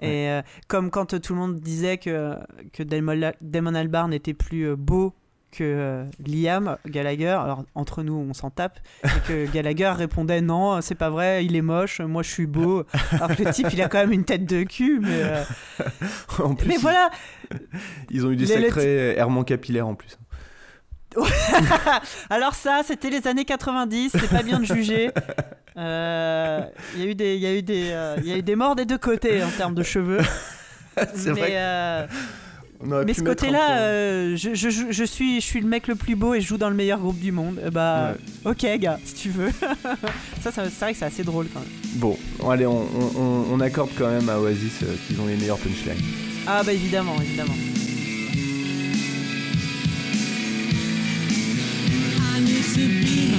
Et euh, comme quand euh, tout le monde disait que, que Damon, Albarn était plus euh, beau que euh, Liam Gallagher, alors entre nous on s'en tape, et que Gallagher répondait non, c'est pas vrai, il est moche, moi je suis beau. Alors que le type il a quand même une tête de cul, mais. euh, En plus, mais voilà Ils ont eu des Les- sacrés errements capillaires en plus. Alors ça, c'était les années 90, c'est pas bien de juger. Euh, Il y a eu des, y a eu des, euh, il y a eu des morts des deux côtés en termes de cheveux. C'est mais vrai que- mais ce côté-là, euh, je, je, je suis, je suis le mec le plus beau et je joue dans le meilleur groupe du monde. Eh Bah, ok, gars, si tu veux. ça, ça c'est vrai que c'est assez drôle quand même. Bon, allez, on, on- on- on accorde quand même à Oasis euh, qu'ils ont les meilleurs punchlines. Ah bah évidemment, évidemment. I need to be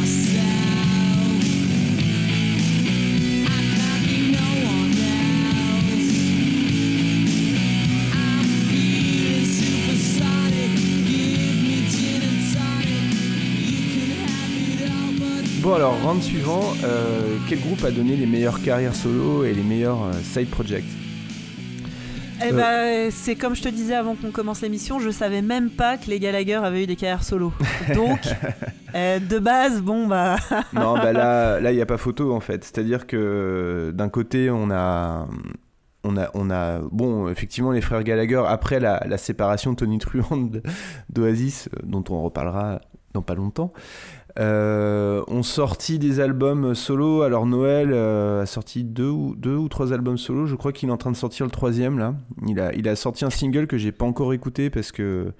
round suivant, euh, quel groupe a donné les meilleures carrières solo et les meilleurs euh, side projects Eh Euh. bah, c'est comme je te disais avant qu'on commence l'émission, je savais même pas que les Gallagher avaient eu des carrières solo. Donc, euh, de base, bon bah. Non, bah là, là, il n'y a pas photo en fait. C'est-à-dire que d'un côté, on a, on a, on a, bon, effectivement, les frères Gallagher après la, la séparation de Tony Truant de- d'Oasis, dont on reparlera dans pas longtemps, euh, ont sorti des albums solo. Alors Noël euh, a sorti deux ou deux ou trois albums solo. Je crois qu'il est en train de sortir le troisième là. Il a, il a sorti un single que j'ai pas encore écouté parce que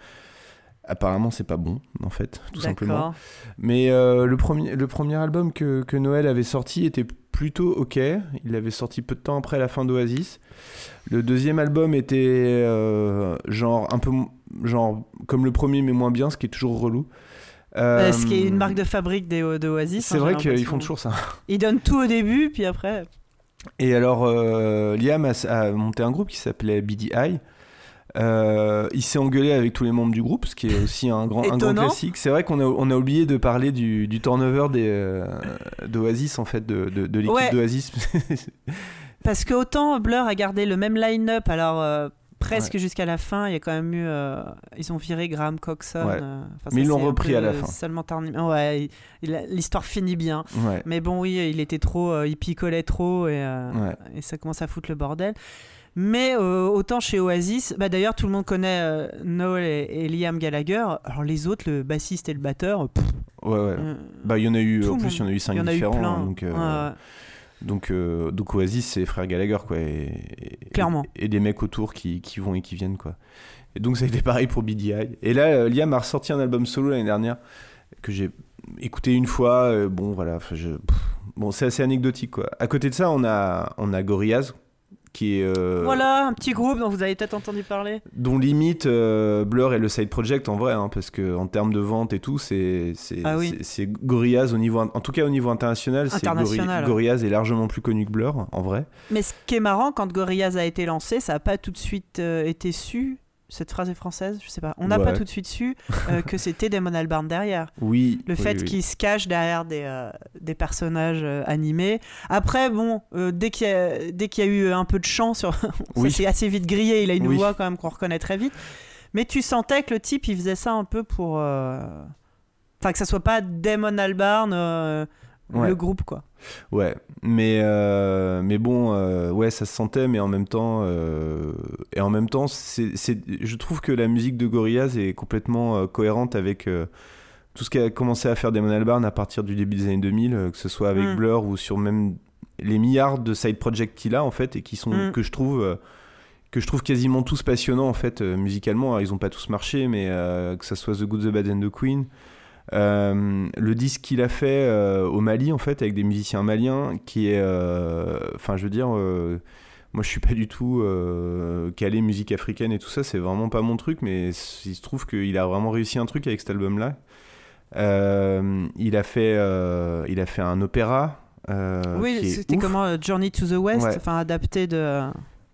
apparemment c'est pas bon en fait, tout simplement. Mais euh, le, premier, le premier album que, que Noël avait sorti était plutôt ok. Il l'avait sorti peu de temps après la fin d'Oasis. Le deuxième album était euh, genre un peu genre comme le premier mais moins bien, ce qui est toujours relou. Euh, ce qui est Euh, une marque de fabrique des, de Oasis. C'est hein, vrai qu'ils font toujours ça. Ils donnent tout au début, puis après. Et alors, euh, Liam a, a monté un groupe qui s'appelait BDI. Euh, il s'est engueulé avec tous les membres du groupe, ce qui est aussi un grand, un grand classique. C'est vrai qu'on a, on a oublié de parler du, du turnover euh, d'Oasis, en fait, de, de, de l'équipe Ouais. d'Oasis. Parce que autant Blur a gardé le même line-up, alors presque jusqu'à la fin, il y a quand même eu. euh, ils ont viré Graham Coxon. Ouais. euh, Mais ils l'ont repris à la fin. Seulement terminé. Ouais, l'histoire finit bien. Mais bon, oui, il était trop. euh, il picolait trop et, ça commence à foutre le bordel. Mais autant chez Oasis, bah d'ailleurs tout le monde connaît Noel et, et Liam Gallagher. Alors les autres, le bassiste et le batteur, pff, Ouais, ouais. Bah, il y en a eu, en plus, il y en a eu cinq différents. plein. hein, donc, Ouais, ouais. Donc, euh, donc, Oasis, c'est les frères Gallagher, quoi. Et, et- Clairement. Et, des mecs autour qui, qui vont et qui viennent, quoi. Et donc, ça a été pareil pour BDI. Et là, euh, Liam a ressorti un album solo l'année dernière que j'ai écouté une fois. euh, bon, voilà. enfin, Je, pff, bon, c'est assez anecdotique, quoi. À côté de ça, on a, on a Gorillaz, qui est. euh, Voilà, un petit groupe dont vous avez peut-être entendu parler. dont limite euh, Blur et le side project en vrai hein, parce que en termes de vente et tout c'est c'est Ah oui. Gorillaz au niveau en tout cas au niveau international c'est International. Gorillaz est largement plus connu que Blur en vrai Mais ce qui est marrant, quand Gorillaz a été lancé, ça n'a pas tout de suite euh, été su. Cette phrase est française, je sais pas. On n'a Ouais. pas tout de suite su euh, que c'était Damon Albarn derrière. oui Le oui, fait oui. qu'il se cache derrière des, euh, des personnages euh, animés. Après, bon, dès qu'il y, qu'il y a eu un peu de chant, sur... ça Oui. s'est assez vite grillé. Il a une voix quand même qu'on reconnaît très vite. Mais tu sentais que le type, il faisait ça un peu pour. Enfin, que ça soit pas Damon Albarn, Ouais. le groupe, quoi. ouais mais euh, mais bon euh, ouais ça se sentait mais en même temps euh, et en même temps c'est c'est je trouve que la musique de Gorillaz est complètement cohérente avec tout ce qu'a commencé à faire Damon Albarn à partir du début des années 2000 euh, que ce soit avec Mm. Blur ou sur même les milliards de side projects qu'il a en fait et qui sont Mm. que je trouve que je trouve quasiment tous passionnants en fait musicalement Alors, ils ont pas tous marché mais que ça soit The Good The Bad and The Queen le disque qu'il a fait euh, au Mali en fait avec des musiciens maliens qui est euh, enfin je veux dire euh, moi je suis pas du tout euh, calé musique africaine et tout ça c'est vraiment pas mon truc mais il se trouve qu'il a vraiment réussi un truc avec cet album là il a fait euh, il a fait un opéra euh, oui, c'était comment euh, Journey to the West, Ouais. enfin adapté de,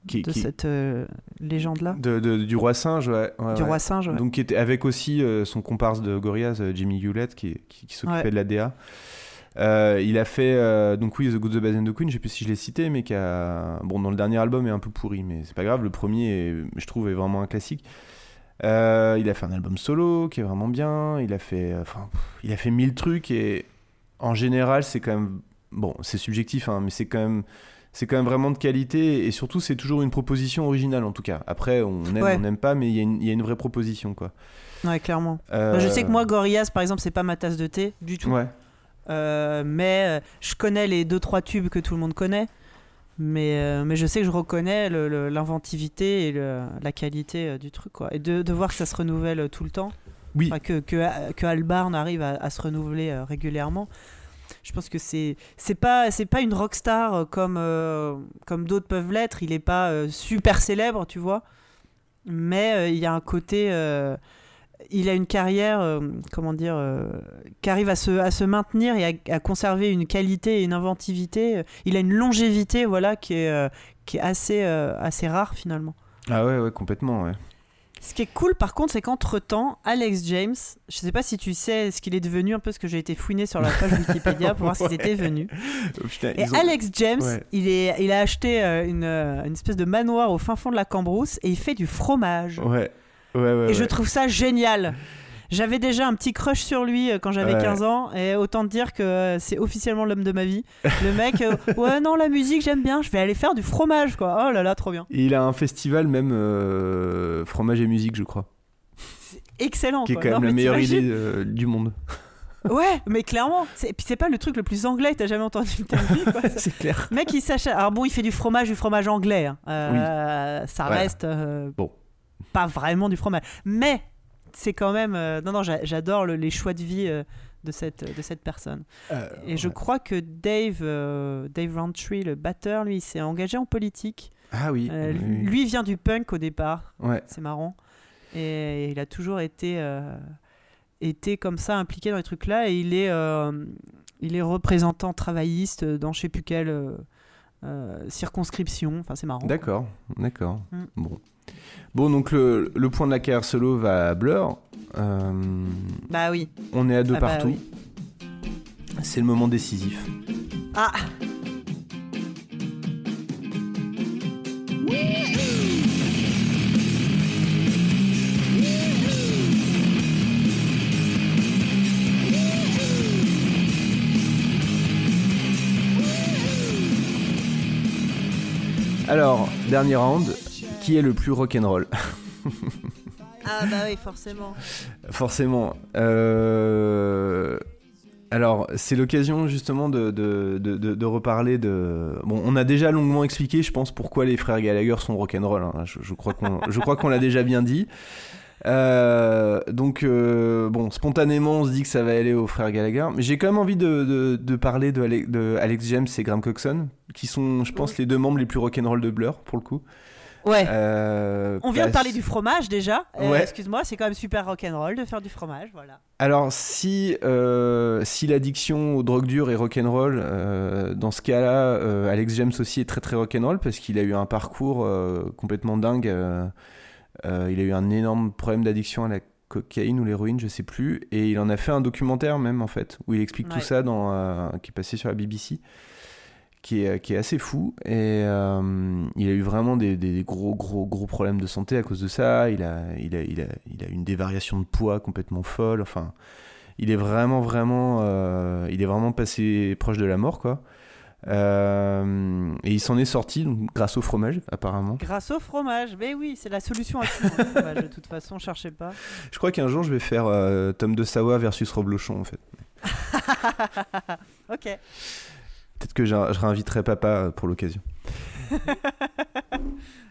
Qui- de qui- cette euh, légende-là. de, de- du roi singe ouais, ouais, Du ouais. roi singe, ouais. donc qui était avec aussi euh, son comparse de Gorillaz euh, Jimmy Hewlett qui, qui, qui s'occupait de la DA Euh, il a fait donc oui The Good The Bad and The Queen je sais plus si je l'ai cité mais qui a bon dans le dernier album est un peu pourri mais c'est pas grave le premier est- je trouve est vraiment un classique il a fait un album solo qui est vraiment bien. Il a fait, enfin, il a fait mille trucs et en général, c'est quand même bon, c'est subjectif, hein, mais c'est quand même, c'est quand même vraiment de qualité et surtout, c'est toujours une proposition originale en tout cas. Après, on aime, Ouais. on n'aime pas, mais il y, a une- il y a une vraie proposition quoi. Ouais, clairement. Euh, je sais que moi, Gorillaz, par exemple, c'est pas ma tasse de thé du tout. Ouais. Euh, mais euh, je connais les deux trois tubes que tout le monde connaît. Mais, euh, mais je sais que je reconnais l'inventivité et le- la qualité du truc. Quoi. Et de, de voir que ça se renouvelle tout le temps. Oui. Enfin, que, que, que Albarn arrive à, à se renouveler régulièrement. Je pense que c'est c'est pas c'est pas une rockstar euh, comme euh, comme d'autres peuvent l'être. Il est pas euh, super célèbre, tu vois. Mais il y a un côté il a une carrière, comment dire, qui arrive à se, à se maintenir et à, à conserver une qualité et une inventivité. Il a une longévité, voilà, qui est, qui est assez, assez rare finalement. Ah ouais, ouais, complètement, ouais. Ce qui est cool par contre, c'est qu'entre temps, Alex James, je sais pas si tu sais ce qu'il est devenu, un peu ce que j'ai été fouiné sur la page Wikipédia pour voir ce qu'ils étaient devenus. Oh, putain, Et ont- Alex James, Ouais. il, est, il a acheté euh, une, euh, une espèce de manoir au fin fond de la Cambrousse et il fait du fromage. Ouais, ouais, ouais. Et je ouais. trouve ça génial. J'avais déjà un petit crush sur lui euh, quand j'avais Ouais. 15 ans, et autant te dire que euh, c'est officiellement l'homme de ma vie. Le mec, euh, ouais, non, la musique, j'aime bien, je vais aller faire du fromage, quoi. Oh là là, trop bien. Il a un festival même euh, fromage et musique, je crois, Excellent, qui est quoi. quand Non, même la meilleure idée euh, du monde. Ouais, mais clairement. c'est- Et puis c'est pas le truc le plus anglais que t'as jamais entendu de ta vie, quoi. C'est clair. Le mec, il s'achète. Alors bon, il fait du fromage, du fromage anglais. hein. Euh, Ça reste euh, Bon. pas vraiment du fromage. Mais c'est quand même. euh, Non, non, j'a- j'adore le- les choix de vie euh, de cette, de cette personne. Euh, Et je crois que Dave, Dave Rowntree, le batteur, lui, s'est engagé en politique. Ah oui. Lui vient du punk au départ. Ouais. C'est marrant. Et il a toujours été, été comme ça impliqué dans les trucs là. Et il est, il est représentant travailliste dans je sais plus quelle circonscription. Enfin, c'est marrant. D'accord, d'accord. Mm. Bon. Bon, donc le, le point de la carrière solo va à Blur. Euh, Bah oui. on est à deux Ah bah partout. oui. C'est le moment décisif. Ah Alors, dernier round, qui est le plus rock'n'roll Ah bah oui, forcément. Forcément. Euh, Alors, c'est l'occasion justement de, de, de, de- reparler de. Bon, on a déjà longuement expliqué, je pense, pourquoi les frères Gallagher sont rock'n'roll. hein. Je, je crois qu'on je crois qu'on l'a déjà bien dit. Euh, donc, euh, bon, spontanément, on se dit que ça va aller aux frères Gallagher. Mais j'ai quand même envie de, de, de parler de, Ale- de Alex James et Graham Coxon, qui sont, je pense, les deux membres les plus rock'n'roll de Blur, pour le coup. Ouais. Euh, On vient de parler du fromage déjà. Euh, Ouais. Excuse-moi, c'est quand même super rock'n'roll de faire du fromage, voilà. Alors, si, euh, si l'addiction aux drogues dures est rock'n'roll, dans ce cas-là, Alex James aussi est très très rock'n'roll parce qu'il a eu un parcours complètement dingue. il a eu un énorme problème d'addiction à la cocaïne ou l'héroïne, je sais plus, et il en a fait un documentaire même en fait, où il explique Ouais. tout ça dans, qui est passé sur la BBC. Qui est, qui est assez fou et euh, il a eu vraiment des, des gros gros gros problèmes de santé à cause de ça il a il a il a il a une dévariation de poids complètement folle enfin il est vraiment vraiment euh, il est vraiment passé proche de la mort quoi Euh, et il s'en est sorti donc, grâce au fromage apparemment Grâce au fromage, mais oui, c'est la solution à tout. hein, fromage, de toute façon, cherchez pas. je crois qu'un jour je vais faire Tom de Sawa versus Rob Lochon en fait ok. Peut-être que je, je réinviterai papa euh, pour l'occasion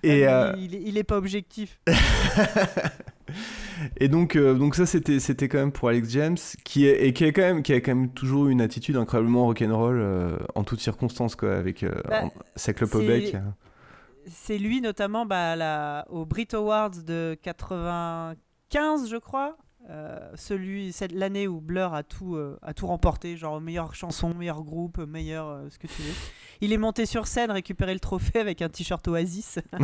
et Ah, euh, il, il est pas objectif. Et donc, euh, donc ça, c'était, c'était quand même pour Alex James, qui, est, et qui, est quand même, qui a quand même toujours une attitude incroyablement rock'n'roll euh, en toutes circonstances, quoi, avec Bah, en- sa clope au c'est- bec. C'est lui notamment bah, la- au Brit Awards de 95, je crois. Euh, celui, c'est l'année où Blur a tout, euh, a tout remporté, genre meilleure chanson, meilleur groupe, meilleur euh, ce que tu veux. Il est monté sur scène récupérer le trophée avec un t-shirt Oasis.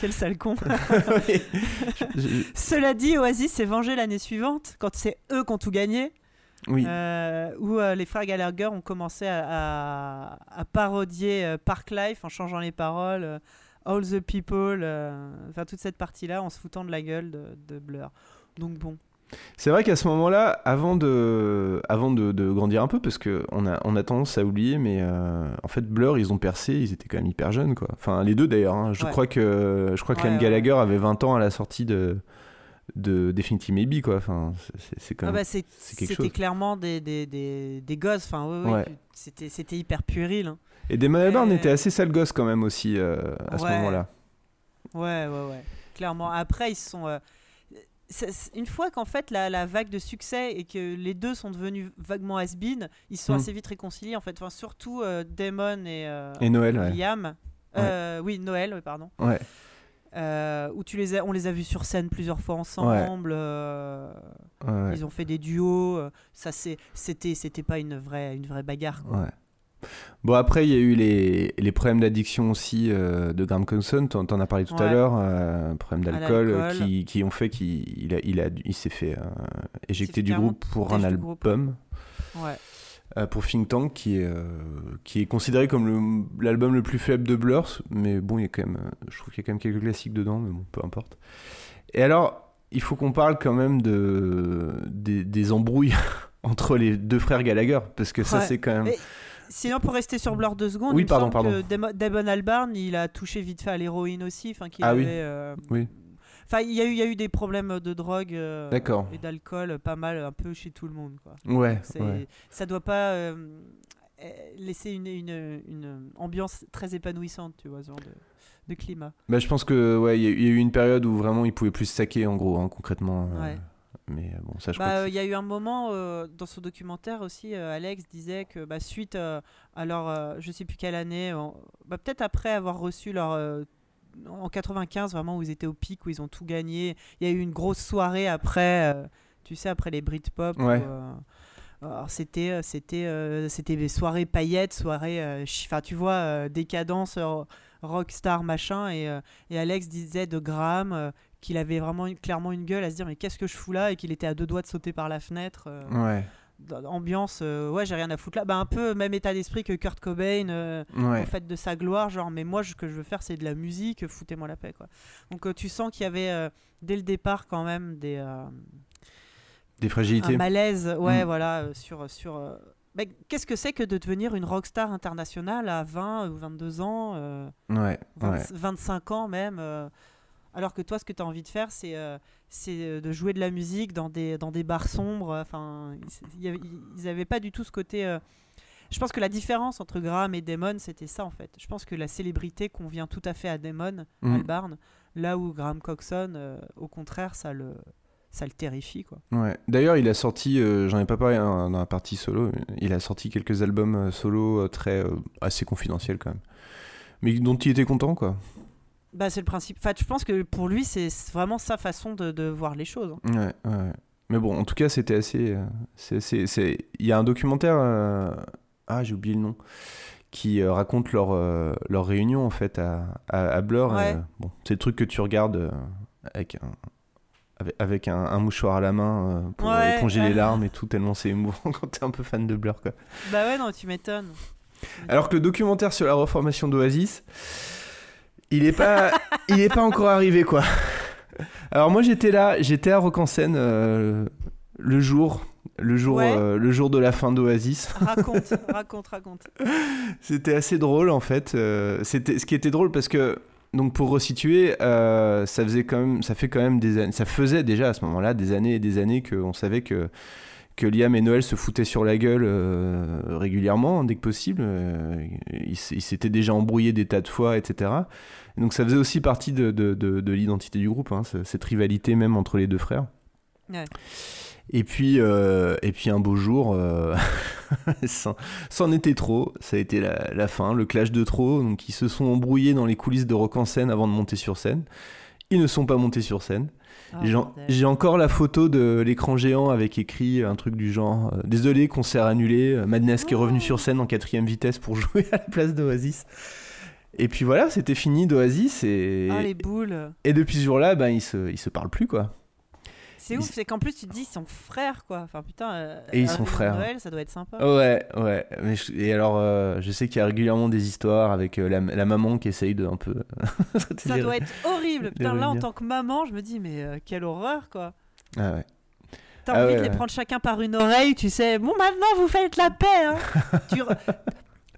Quel sale con. Je- Cela dit, Oasis s'est vengé l'année suivante quand c'est eux qui ont tout gagné. Oui. Où les frères Gallagher ont commencé à, à- à parodier Park Life en changeant les paroles. All the People, euh, enfin toute cette partie-là, en se foutant de la gueule de, de Blur. Donc bon. C'est vrai qu'à ce moment-là, avant de, avant de, de grandir un peu, parce que on a, on a tendance à oublier, mais euh, en fait, Blur, ils ont percé, ils étaient quand même hyper jeunes, quoi. Enfin, les deux d'ailleurs. hein. Je Ouais. crois que, je crois que Ouais, Liam ouais. Gallagher avait 20 ans à la sortie de, de Definitive Maybe, quoi. Enfin, c'est- quand Ah même. bah, c'était clairement des, des, des, des gosses. Enfin, c'était hyper puéril. hein. Et Damon Albarn Mais- était assez sale gosse quand même aussi euh, à ce moment-là. Ouais, ouais, ouais. Clairement. Après, ils sont. euh, Une fois qu'en fait la, la vague de succès et que les deux sont devenus vaguement has-been, ils se sont Hmm. assez vite réconciliés en fait. Enfin, surtout euh, Damon et, Et Noël, ouais. Liam. Euh, Oui, Noël, oui, pardon. Ouais. Euh, où tu les as, on les a vus sur scène plusieurs fois ensemble. euh, Ouais. Ils ont fait des duos. Ça, c'était, c'était pas une vraie, une vraie bagarre. Quoi. Ouais. Bon, après, il y a eu les, les problèmes d'addiction aussi euh, de Graham Coxon, t'en t'en as parlé tout à l'heure, euh, problèmes d'alcool euh, qui, qui ont fait qu'il il a, il a, il s'est fait éjecter du groupe pour un album. Ouais. pour Think Tank, qui est, qui est considéré comme le- l'album le, plus faible de Blur, mais bon, il y a quand même, je trouve qu'il y a quand même quelques classiques dedans, mais bon, peu importe. Et alors, il faut qu'on parle quand même de, des, des embrouilles entre les deux frères Gallagher, parce que ça, Ouais. c'est quand même. Sinon, pour rester sur Blur deux secondes, Oui, il pardon, pardon. que Damo- Damon Albarn, il a touché vite fait à l'héroïne aussi. Enfin, qu'il Ah oui. euh, Oui. Enfin, il y, a eu- il y a eu des problèmes de drogue euh, D'accord. et d'alcool euh, pas mal, un peu chez tout le monde. Quoi. Ouais. Ça doit pas euh, laisser une, une, une ambiance très épanouissante, tu vois, ce genre de, de climat. Bah, je pense que ouais, il y, a- il y a eu une période où vraiment il pouvait plus se saquer en gros, hein, concrètement. Ouais. Mais euh, bon, ça je Bah, euh, Il y a eu un moment euh, dans son documentaire aussi, euh, Alex disait que bah, suite euh, à leur, euh, je sais plus quelle année, bah, peut-être après avoir reçu leur, en 95 vraiment où ils étaient au pic, où ils ont tout gagné, il y a eu une grosse soirée après, tu sais, après les Britpop. Ouais. alors c'était c'était c'était des soirées paillettes, soirées, enfin tu vois, décadence, rockstar machin, et, euh, et Alex disait de Graham euh, qu'il avait vraiment une- clairement une gueule à se dire mais qu'est-ce que je fous là et qu'il était à deux doigts de sauter par la fenêtre. euh, Ouais. Ambiance, euh, ouais, j'ai rien à foutre là. Bah, un peu même état d'esprit que Kurt Cobain, euh, Ouais. en fait, de sa gloire. Genre, mais moi, ce que je veux faire, c'est de la musique, foutez-moi la paix, quoi. Donc, euh, tu sens qu'il y avait dès le départ quand même des. Des fragilités. un malaise, ouais, Mm. voilà, sur. sur bah, Qu'est-ce que c'est que de devenir une rockstar internationale à 20 ou 22 ans Ouais, 20 ouais. 25 ans même alors que toi, ce que tu as envie de faire, c'est euh, c'est euh, de jouer de la musique dans des, dans des bars sombres. Enfin, y avait- ils n'avaient pas du tout ce côté. euh, Je pense que la différence entre Graham et Damon, c'était ça en fait. Je pense que la célébrité convient tout à fait à Damon, Mhm. Albarn, là où Graham Coxon, euh, au contraire, ça le, ça le terrifie quoi. Ouais. D'ailleurs, il a sorti, euh, j'en ai pas parlé hein, dans la partie solo, il a sorti quelques albums euh, solo euh, très euh, assez confidentiels quand même, mais dont il était content quoi. Bah, c'est le principe. Enfin, je pense que pour lui, c'est vraiment sa façon de, de voir les choses. hein. Ouais, ouais. Mais bon, en tout cas, c'était assez. euh, Il y a un documentaire. euh, Ah, j'ai oublié le nom. Qui euh, raconte leur, leur réunion en fait à, à, à Blur. Ouais. bon, c'est le truc que tu regardes avec un. Avec, avec un, un mouchoir à la main euh, pour Ouais, éponger ouais. les larmes et tout, tellement c'est émouvant quand t'es un peu fan de Blur. Quoi. Bah ouais, non, tu m'étonnes. Alors que le documentaire sur la reformation d'Oasis, il est pas, il est pas encore arrivé quoi. Alors moi j'étais là, j'étais à Rock en Seine euh, le jour, le jour, Ouais. euh, le jour de la fin d'Oasis. Raconte, raconte, raconte. C'était assez drôle en fait. euh, c'était ce qui était drôle parce que donc pour resituer, ça faisait quand même, ça fait quand même des années, ça faisait déjà à ce moment-là des années et des années qu'on savait que que Liam et Noël se foutaient sur la gueule euh, régulièrement dès que possible. Euh, ils s'étaient déjà embrouillés des tas de fois, etc. Et donc ça faisait aussi partie de, de, de- de l'identité du groupe, hein, ce- cette rivalité même entre les deux frères. Ouais. Et puis, euh, et puis un beau jour, c'en c'en était trop. Ça a été la, la fin, le clash de trop. Donc ils se sont embrouillés dans les coulisses de Rock en scène avant de monter sur scène. Ils ne sont pas montés sur scène. Ah, J'ai- encore la photo de l'écran géant avec écrit un truc du genre euh, Désolé, concert annulé. euh, Madness qui est revenu sur scène en quatrième vitesse pour jouer à la place d'Oasis. Et puis voilà, c'était fini d'Oasis. Et, Ah, les boules. et depuis ce jour-là, ben, ils, se, ils se parlent plus, quoi. C'est ouf, c'est qu'en plus tu te dis ils sont frères quoi. Enfin putain. euh, Et ils sont frères. Noël, ça doit être sympa. Ouais, ouais. Mais je- et alors, euh, je sais qu'il y a régulièrement des histoires avec euh, la, la maman qui essaye de un peu. Ça doit être horrible. Putain, là en tant que maman, je me dis mais euh, quelle horreur quoi. Ah ouais. T'as Ah envie ouais, de les ouais. prendre chacun par une oreille, tu sais. Bon, maintenant vous faites la paix. Hein. Tu re-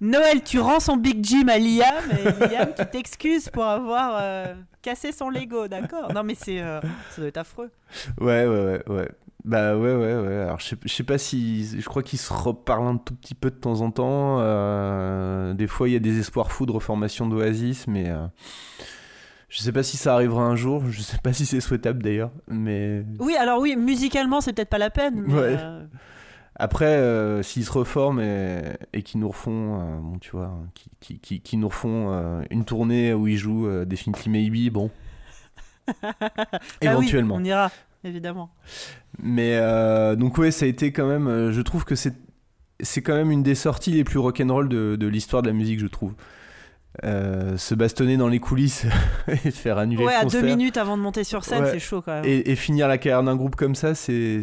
Noël, tu rends son Big Jim à Liam et Liam, tu t'excuses pour avoir euh, cassé son Lego, d'accord Non, mais c'est, euh, ça doit être affreux. Ouais, ouais, ouais, ouais. Bah ouais, ouais, ouais. Alors je sais, je sais pas si. Je crois qu'ils se reparlent un tout petit peu de temps en temps. Euh, des fois, il y a des espoirs fous de reformation d'Oasis, mais. euh, je sais pas si ça arrivera un jour. Je sais pas si c'est souhaitable d'ailleurs. Mais. Oui, alors oui, musicalement, c'est peut-être pas la peine. mais, Ouais. Après, euh, s'ils se reforment et, et qu'ils nous refont, euh, bon, tu vois, qui, qui, qui, qui nous refont euh, une tournée où ils jouent Definitely Maybe, bon, oui, éventuellement. on ira, évidemment. Mais donc ouais, ça a été quand même. je trouve que c'est c'est quand même une des sorties les plus rock'n'roll de, de l'histoire de la musique, je trouve. Euh, se bastonner dans les coulisses et faire annuler Ouais, le à concert. deux minutes avant de monter sur scène, Ouais. c'est chaud quand même. Et, et finir la carrière d'un groupe comme ça, c'est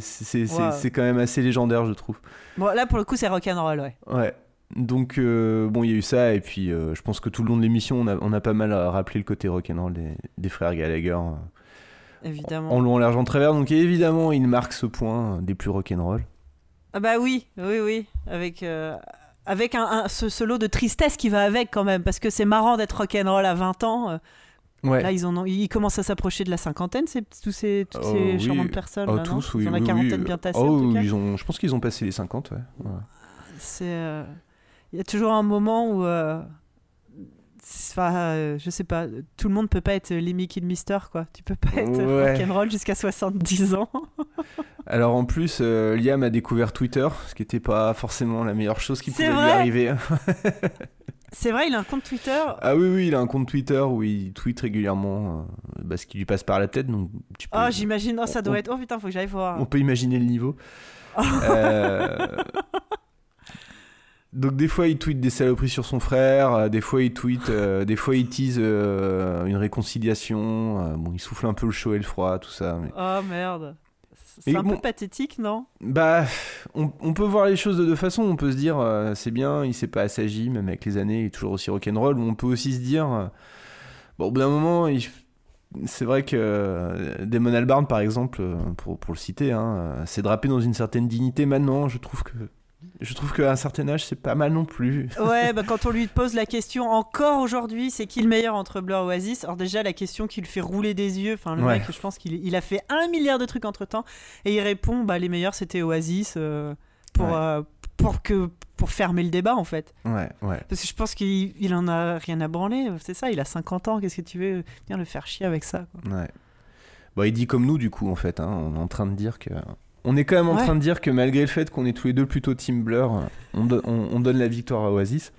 quand même assez légendaire, je trouve. Bon, là, pour le coup, c'est rock'n'roll, ouais. Ouais. Donc, euh, bon, il y a eu ça, et puis euh, je pense que tout le long de l'émission, on a, on a pas mal rappelé le côté rock'n'roll des, des frères Gallagher Évidemment. en louant l'argent de travers. Donc, évidemment, il marque ce point des plus rock'n'roll. Ah bah oui, oui, oui, avec avec un, un- ce, ce lot de tristesse qui va avec quand même, parce que c'est marrant d'être rock'n'roll à 20 ans. euh. Ouais. Là, ils, en ont, ils commencent à s'approcher de la cinquantaine, ces, tous ces, toutes Oh, ces oui. charmantes personnes. Oh, là, non tous, oui, ils ont la quarantaine bien tassée, Oh, en tout cas. ils ont, je pense qu'ils ont passé les 50, ouais. Ouais. C'est, euh, il y a toujours un moment où, euh, enfin, euh, je sais pas, tout le monde peut pas être Lemmy Kilmister, quoi. Tu peux pas être Ouais. rock'n'roll jusqu'à 70 ans. Alors, en plus, euh, Liam a découvert Twitter, ce qui n'était pas forcément la meilleure chose qui pouvait lui arriver. c'est vrai, il a un compte Twitter? ah oui, oui, il a un compte Twitter où il tweet régulièrement euh, bah, ce qui lui passe par la tête, donc tu peux, Oh, j'imagine, oh, ça on- doit être. Oh putain, faut que j'aille voir. On peut imaginer le niveau. Euh, Donc des fois il tweet des saloperies sur son frère, euh, des fois il tweet, euh, des fois il tease euh, une réconciliation. bon, il souffle un peu le chaud et le froid, tout ça. mais- Oh merde. C'est un bon- peu pathétique, non? Bah, on, on peut voir les choses de deux façons. On peut se dire euh, c'est bien, il s'est pas assagi, même avec les années, il est toujours aussi rock'n'roll. Ou on peut aussi se dire bon, au bout d'un moment, il- c'est vrai que Damon Albarn, par exemple, pour, pour le citer, hein, s'est drapé dans une certaine dignité. Maintenant, je trouve que je trouve qu'à un certain âge, c'est pas mal non plus. Ouais, bah quand on lui pose la question encore aujourd'hui, c'est qui le meilleur entre Blur et Oasis? Alors déjà la question qui le fait rouler des yeux, enfin le Ouais. mec, je pense qu'il il a fait un milliard de trucs entre temps et il répond bah les meilleurs c'était Oasis euh, pour Ouais. euh, pour que pour fermer le débat en fait. Ouais, ouais. Parce que je pense qu'il il en a rien à branler, c'est ça, il a 50 ans, qu'est-ce que tu veux Viens le faire chier avec ça quoi. Ouais. Bon, il dit comme nous, du coup, en fait. hein, on est en train de dire que. On est quand même en Ouais. train de dire que malgré le fait qu'on est tous les deux plutôt Team Blur, on, do- on- on donne la victoire à Oasis.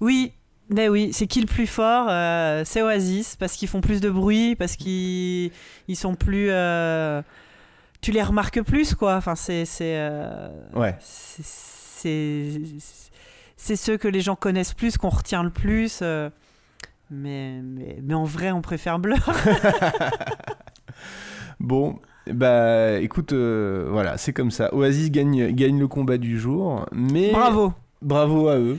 Oui, mais oui, c'est qui le plus fort Euh, C'est Oasis, parce qu'ils font plus de bruit, parce qu'ils ils sont plus. euh, Tu les remarques plus, quoi. Enfin, c'est. euh, Ouais. C'est ceux que les gens connaissent plus, qu'on retient le plus. euh, Mais, mais, mais en vrai, on préfère Blur. Bon, bah écoute, euh, voilà, c'est comme ça. Oasis gagne, gagne le combat du jour, mais. Bravo. Bravo à eux.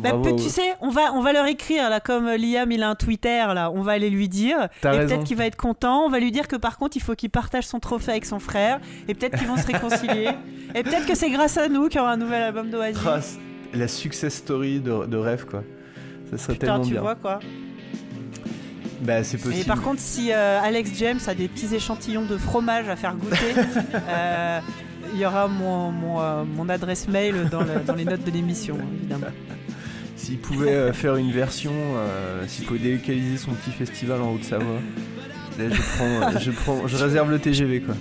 Bah, Bravo tu sais, on va, on va leur écrire, là, comme Liam, il a un Twitter, là, on va aller lui dire. T'as et raison. peut-être qu'il va être content. On va lui dire que par contre, il faut qu'il partage son trophée avec son frère. Et peut-être qu'ils vont se réconcilier. et peut-être que c'est grâce à nous qu'il y aura un nouvel album d'Oasis. La success story de, de rêve, quoi. Ça serait Putain, tellement tu bien. vois quoi. Bah, c'est possible. Et par contre, si euh, Alex James a des petits échantillons de fromage à faire goûter, euh, il y aura mon, mon, euh, mon adresse mail dans, le- dans les notes de l'émission, évidemment. S'il pouvait faire une version, s'il pouvait délocaliser son petit festival en Haute-Savoie, là je prends, je prends, je réserve le TGV quoi.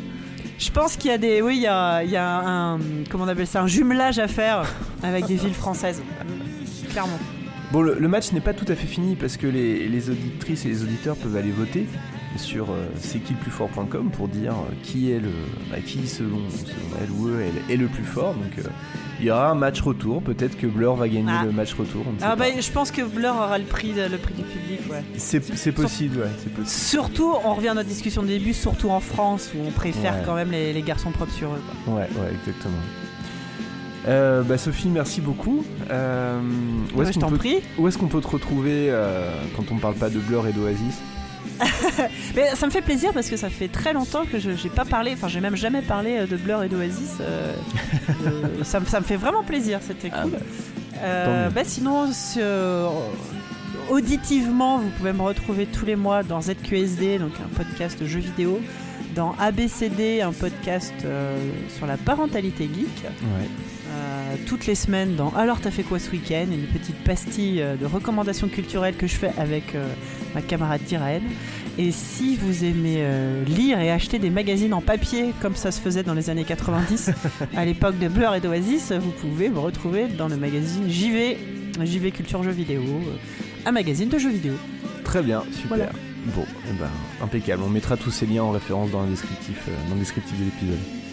Je pense qu'il y a des. Oui, il y a, il y a un. Comment on appelle ça Un jumelage à faire avec des villes françaises. Clairement. Bon, le, le match n'est pas tout à fait fini parce que les, les auditrices et les auditeurs peuvent aller voter. sur euh, c'est qui le plus fort.com pour dire euh, qui est le bah, qui selon, selon elle ou eux est, est le plus fort. Donc euh, il y aura un match retour. Peut-être que Blur va gagner Ah. le match retour. On ne sait Ah pas. bah, je pense que Blur aura le prix, le prix du public, ouais. C'est possible, ouais. Possible. Surtout, on revient à notre discussion de début, surtout en France où on préfère Ouais. quand même les, les garçons propres sur eux. quoi. Ouais, ouais, exactement. Euh, bah Sophie, merci beaucoup. Euh, où est-ce qu'on peut- prie. Où est-ce qu'on peut te retrouver euh, quand on parle pas de Blur et d'Oasis? Mais ça me fait plaisir parce que ça fait très longtemps que je n'ai pas parlé, enfin j'ai même jamais parlé euh, de Blur et d'Oasis. ça, me- ça me fait vraiment plaisir, c'était cool. Euh, tant mieux. bah, sinon, auditivement, vous pouvez me retrouver tous les mois dans ZQSD, donc un podcast de jeux vidéo, dans ABCD, un podcast euh, sur la parentalité geek. Ouais. Euh, toutes les semaines dans Alors t'as fait quoi ce week-end? Une petite pastille euh, de recommandations culturelles que je fais avec euh, ma camarade Diraen. Et si vous aimez euh, lire et acheter des magazines en papier comme ça se faisait dans les années 90 à l'époque de Blur et d'Oasis, vous pouvez me retrouver dans le magazine JV, JV Culture Jeux Vidéo, un magazine de jeux vidéo. Très bien, super. Voilà. Bon, eh ben, impeccable. On mettra tous ces liens en référence dans le descriptif, dans le descriptif de l'épisode.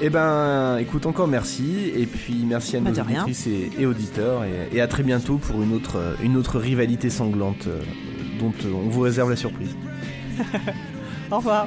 Eh ben, écoute, encore merci. Et puis, merci à Bah, nos auditrices et, et auditeurs. Et, et à très bientôt pour une autre, une autre rivalité sanglante euh, dont euh, on vous réserve la surprise. Au revoir.